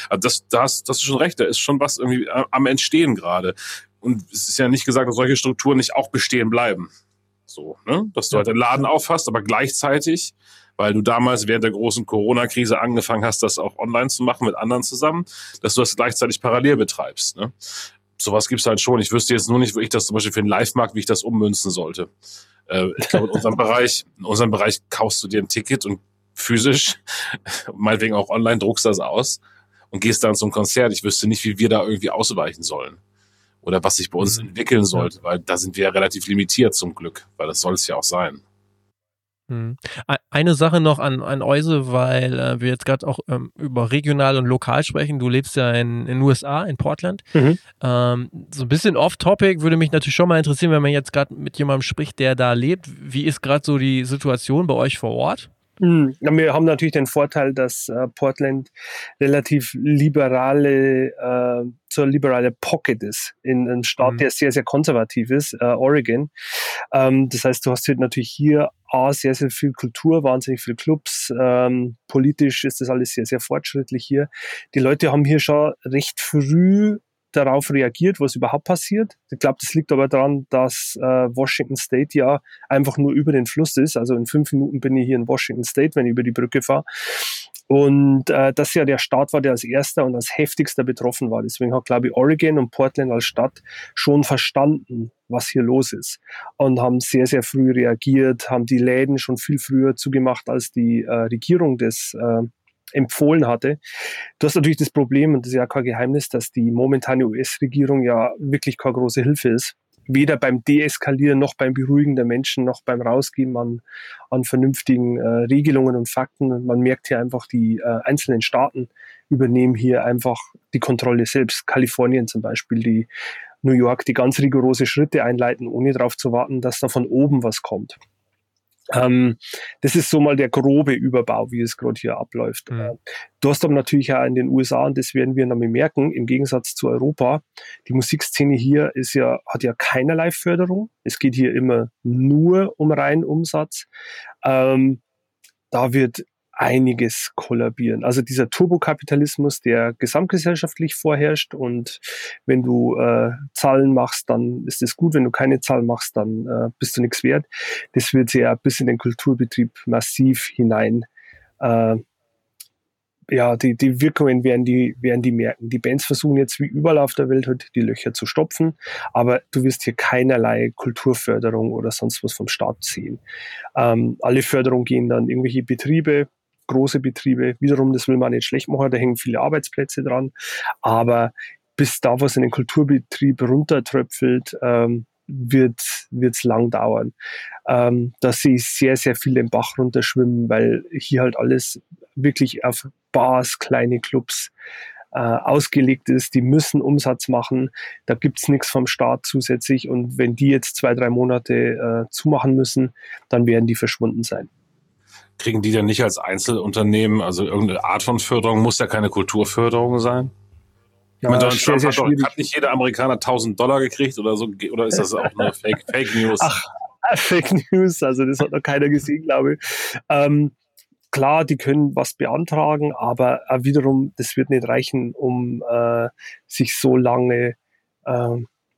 Also das, das, das ist schon recht, da ist schon was irgendwie am Entstehen gerade. Und es ist ja nicht gesagt, dass solche Strukturen nicht auch bestehen bleiben. So, ne? Dass du halt den Laden aufhast, aber gleichzeitig, weil du damals während der großen Corona-Krise angefangen hast, das auch online zu machen mit anderen zusammen, dass du das gleichzeitig parallel betreibst. Ne? Sowas gibt's halt schon. Ich wüsste jetzt nur nicht, wie ich das zum Beispiel für einen Live-Markt, wie ich das ummünzen sollte. Äh, ich glaube, in unserem Bereich, in unserem Bereich kaufst du dir ein Ticket und physisch, meinetwegen auch online, druckst das aus und gehst dann zum Konzert. Ich wüsste nicht, wie wir da irgendwie ausweichen sollen. Oder was sich bei uns mhm. entwickeln sollte, weil da sind wir ja relativ limitiert zum Glück, weil das soll es ja auch sein. Hm. Eine Sache noch an, an Euse, weil äh, wir jetzt gerade auch ähm, über regional und lokal sprechen. Du lebst ja in den USA, in Portland. Mhm. Ähm, so ein bisschen off-topic würde mich natürlich schon mal interessieren, wenn man jetzt gerade mit jemandem spricht, der da lebt. Wie ist gerade so die Situation bei euch vor Ort? Mhm. Wir haben natürlich den Vorteil, dass äh, Portland relativ liberale, äh, so liberale Pocket ist in einem Staat, mhm. der sehr, sehr konservativ ist, äh, Oregon. Ähm, das heißt, du hast halt natürlich hier A, sehr, sehr viel Kultur, wahnsinnig viele Clubs. Ähm, politisch ist das alles sehr, sehr fortschrittlich hier. Die Leute haben hier schon recht früh darauf reagiert, was überhaupt passiert. Ich glaube, das liegt aber daran, dass äh, Washington State ja einfach nur über den Fluss ist. Also in fünf Minuten bin ich hier in Washington State, wenn ich über die Brücke fahre. Und äh, das ja der Staat war, der als erster und als heftigster betroffen war. Deswegen hat, glaube ich, Oregon und Portland als Stadt schon verstanden, was hier los ist. Und haben sehr, sehr früh reagiert, haben die Läden schon viel früher zugemacht, als die äh, Regierung des äh, empfohlen hatte. Du hast natürlich das Problem, und das ist ja kein Geheimnis, dass die momentane US-Regierung ja wirklich keine große Hilfe ist. Weder beim Deeskalieren noch beim Beruhigen der Menschen noch beim Rausgeben an, an vernünftigen äh, Regelungen und Fakten. Man merkt hier einfach, die äh, einzelnen Staaten übernehmen hier einfach die Kontrolle selbst. Kalifornien zum Beispiel, die New York, die ganz rigorose Schritte einleiten, ohne darauf zu warten, dass da von oben was kommt. Ähm, das ist so mal der grobe Überbau, wie es gerade hier abläuft. Mhm. Äh, du hast aber natürlich auch in den USA, und das werden wir noch merken, im Gegensatz zu Europa, die Musikszene hier ist ja, hat ja keinerlei Förderung. Es geht hier immer nur um reinen Umsatz. Ähm, da wird einiges kollabieren. Also dieser Turbokapitalismus, der gesamtgesellschaftlich vorherrscht und wenn du äh, Zahlen machst, dann ist es gut, wenn du keine Zahlen machst, dann äh, bist du nichts wert. Das wird ja bis in den Kulturbetrieb massiv hinein äh, ja, die, die Wirkungen werden die, werden die merken. Die Bands versuchen jetzt wie überall auf der Welt halt die Löcher zu stopfen, aber du wirst hier keinerlei Kulturförderung oder sonst was vom Staat sehen. Ähm, alle Förderungen gehen dann irgendwelche Betriebe, große Betriebe. Wiederum, das will man nicht schlecht machen, da hängen viele Arbeitsplätze dran. Aber bis da was in den Kulturbetrieb runtertröpfelt, ähm, wird es lang dauern. Ähm, da sehe ich sehr, sehr viel den Bach runterschwimmen, weil hier halt alles wirklich auf Bars, kleine Clubs äh, ausgelegt ist. Die müssen Umsatz machen. Da gibt's nichts vom Staat zusätzlich. Und wenn die jetzt zwei, drei Monate äh, zumachen müssen, dann werden die verschwunden sein kriegen die dann nicht als Einzelunternehmen, also irgendeine Art von Förderung, muss ja keine Kulturförderung sein? Ja, meine, sehr, sehr hat, doch, hat, nicht jeder Amerikaner 1000 Dollar gekriegt oder so, oder ist das auch nur Fake, Fake News? Ach, Fake News, also das hat noch keiner gesehen, glaube ich. Ähm, klar, die können was beantragen, aber wiederum, das wird nicht reichen, um äh, sich so lange äh,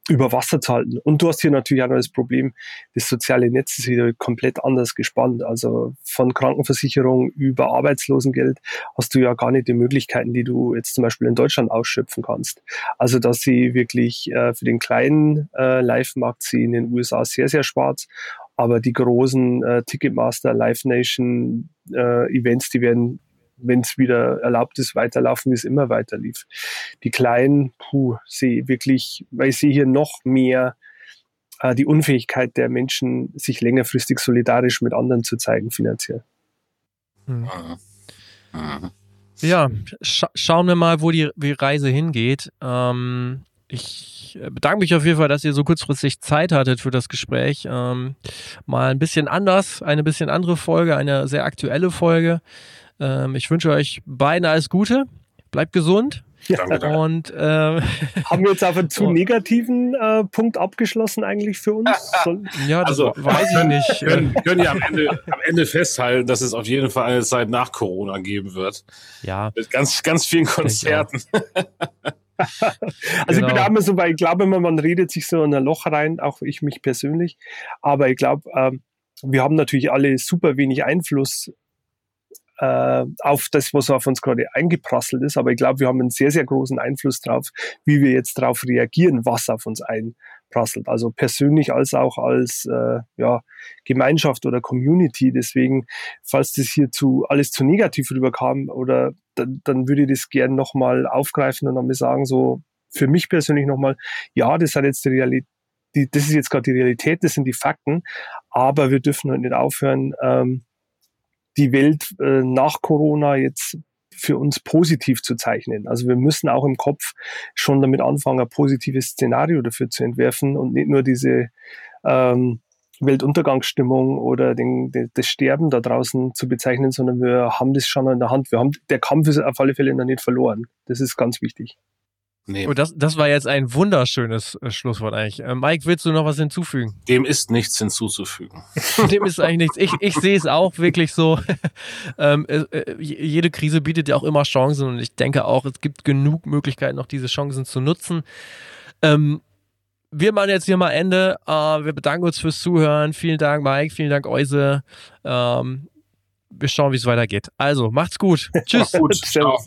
über Wasser zu halten. Und du hast hier natürlich auch noch das Problem, das soziale Netz ist wieder komplett anders gespannt. Also von Krankenversicherung über Arbeitslosengeld hast du ja gar nicht die Möglichkeiten, die du jetzt zum Beispiel in Deutschland ausschöpfen kannst. Also dass sie wirklich äh, für den kleinen äh, Live-Markt sie in den USA sehr, sehr schwarz. Aber die großen äh, Ticketmaster, Live Nation äh, Events, die werden wenn es wieder erlaubt ist, weiterlaufen, wie es immer weiter lief. Die Kleinen, puh, sehe wirklich, weil ich sehe hier noch mehr äh, die Unfähigkeit der Menschen, sich längerfristig solidarisch mit anderen zu zeigen, finanziell. Hm. Ja, scha schauen wir mal, wo die, die Reise hingeht. Ähm, ich bedanke mich auf jeden Fall, dass ihr so kurzfristig Zeit hattet für das Gespräch. Ähm, mal ein bisschen anders, eine bisschen andere Folge, eine sehr aktuelle Folge. Ähm, ich wünsche euch beiden alles Gute. Bleibt gesund. Ja. Und äh, haben wir jetzt auf einen zu negativen äh, Punkt abgeschlossen eigentlich für uns? ja, das also, weiß ich nicht. Können, können ja am Ende, am Ende festhalten, dass es auf jeden Fall eine Zeit nach Corona geben wird. Ja. Mit ganz, ganz vielen Konzerten. also genau. ich bin genau. immer so, weil ich glaube immer, man redet sich so in ein Loch rein, auch ich mich persönlich. Aber ich glaube, ähm, wir haben natürlich alle super wenig Einfluss äh, auf das, was auf uns gerade eingeprasselt ist. Aber ich glaube, wir haben einen sehr, sehr großen Einfluss darauf, wie wir jetzt darauf reagieren, was auf uns einprasselt. Also persönlich als auch als äh, ja, Gemeinschaft oder Community. Deswegen, falls das hier zu alles zu negativ rüberkam, oder dann, dann würde ich das gerne nochmal aufgreifen und nochmal sagen, so für mich persönlich nochmal, ja, das hat jetzt die Realität die, das ist jetzt gerade die Realität, das sind die Fakten, aber wir dürfen halt nicht aufhören, ähm, die Welt äh, nach Corona jetzt für uns positiv zu zeichnen. Also wir müssen auch im Kopf schon damit anfangen, ein positives Szenario dafür zu entwerfen und nicht nur diese ähm, Weltuntergangsstimmung oder den, den, das Sterben da draußen zu bezeichnen, sondern wir haben das schon in der Hand. Wir haben, der Kampf ist auf alle Fälle noch nicht verloren. Das ist ganz wichtig. Nee. Und das, das war jetzt ein wunderschönes äh, Schlusswort eigentlich. Äh, Mike, willst du noch was hinzufügen? Dem ist nichts hinzuzufügen. Dem ist eigentlich nichts. Ich, ich sehe es auch wirklich so. ähm, äh, äh jede Krise bietet ja auch immer Chancen und ich denke auch, es gibt genug Möglichkeiten, noch diese Chancen zu nutzen. Ähm, wir machen jetzt hier mal Ende. Äh, wir bedanken uns fürs Zuhören. Vielen Dank, Mike. Vielen Dank, Euse. Ähm, wir schauen, wie es weitergeht. Also, macht's gut. Tschüss. gut. Ciao.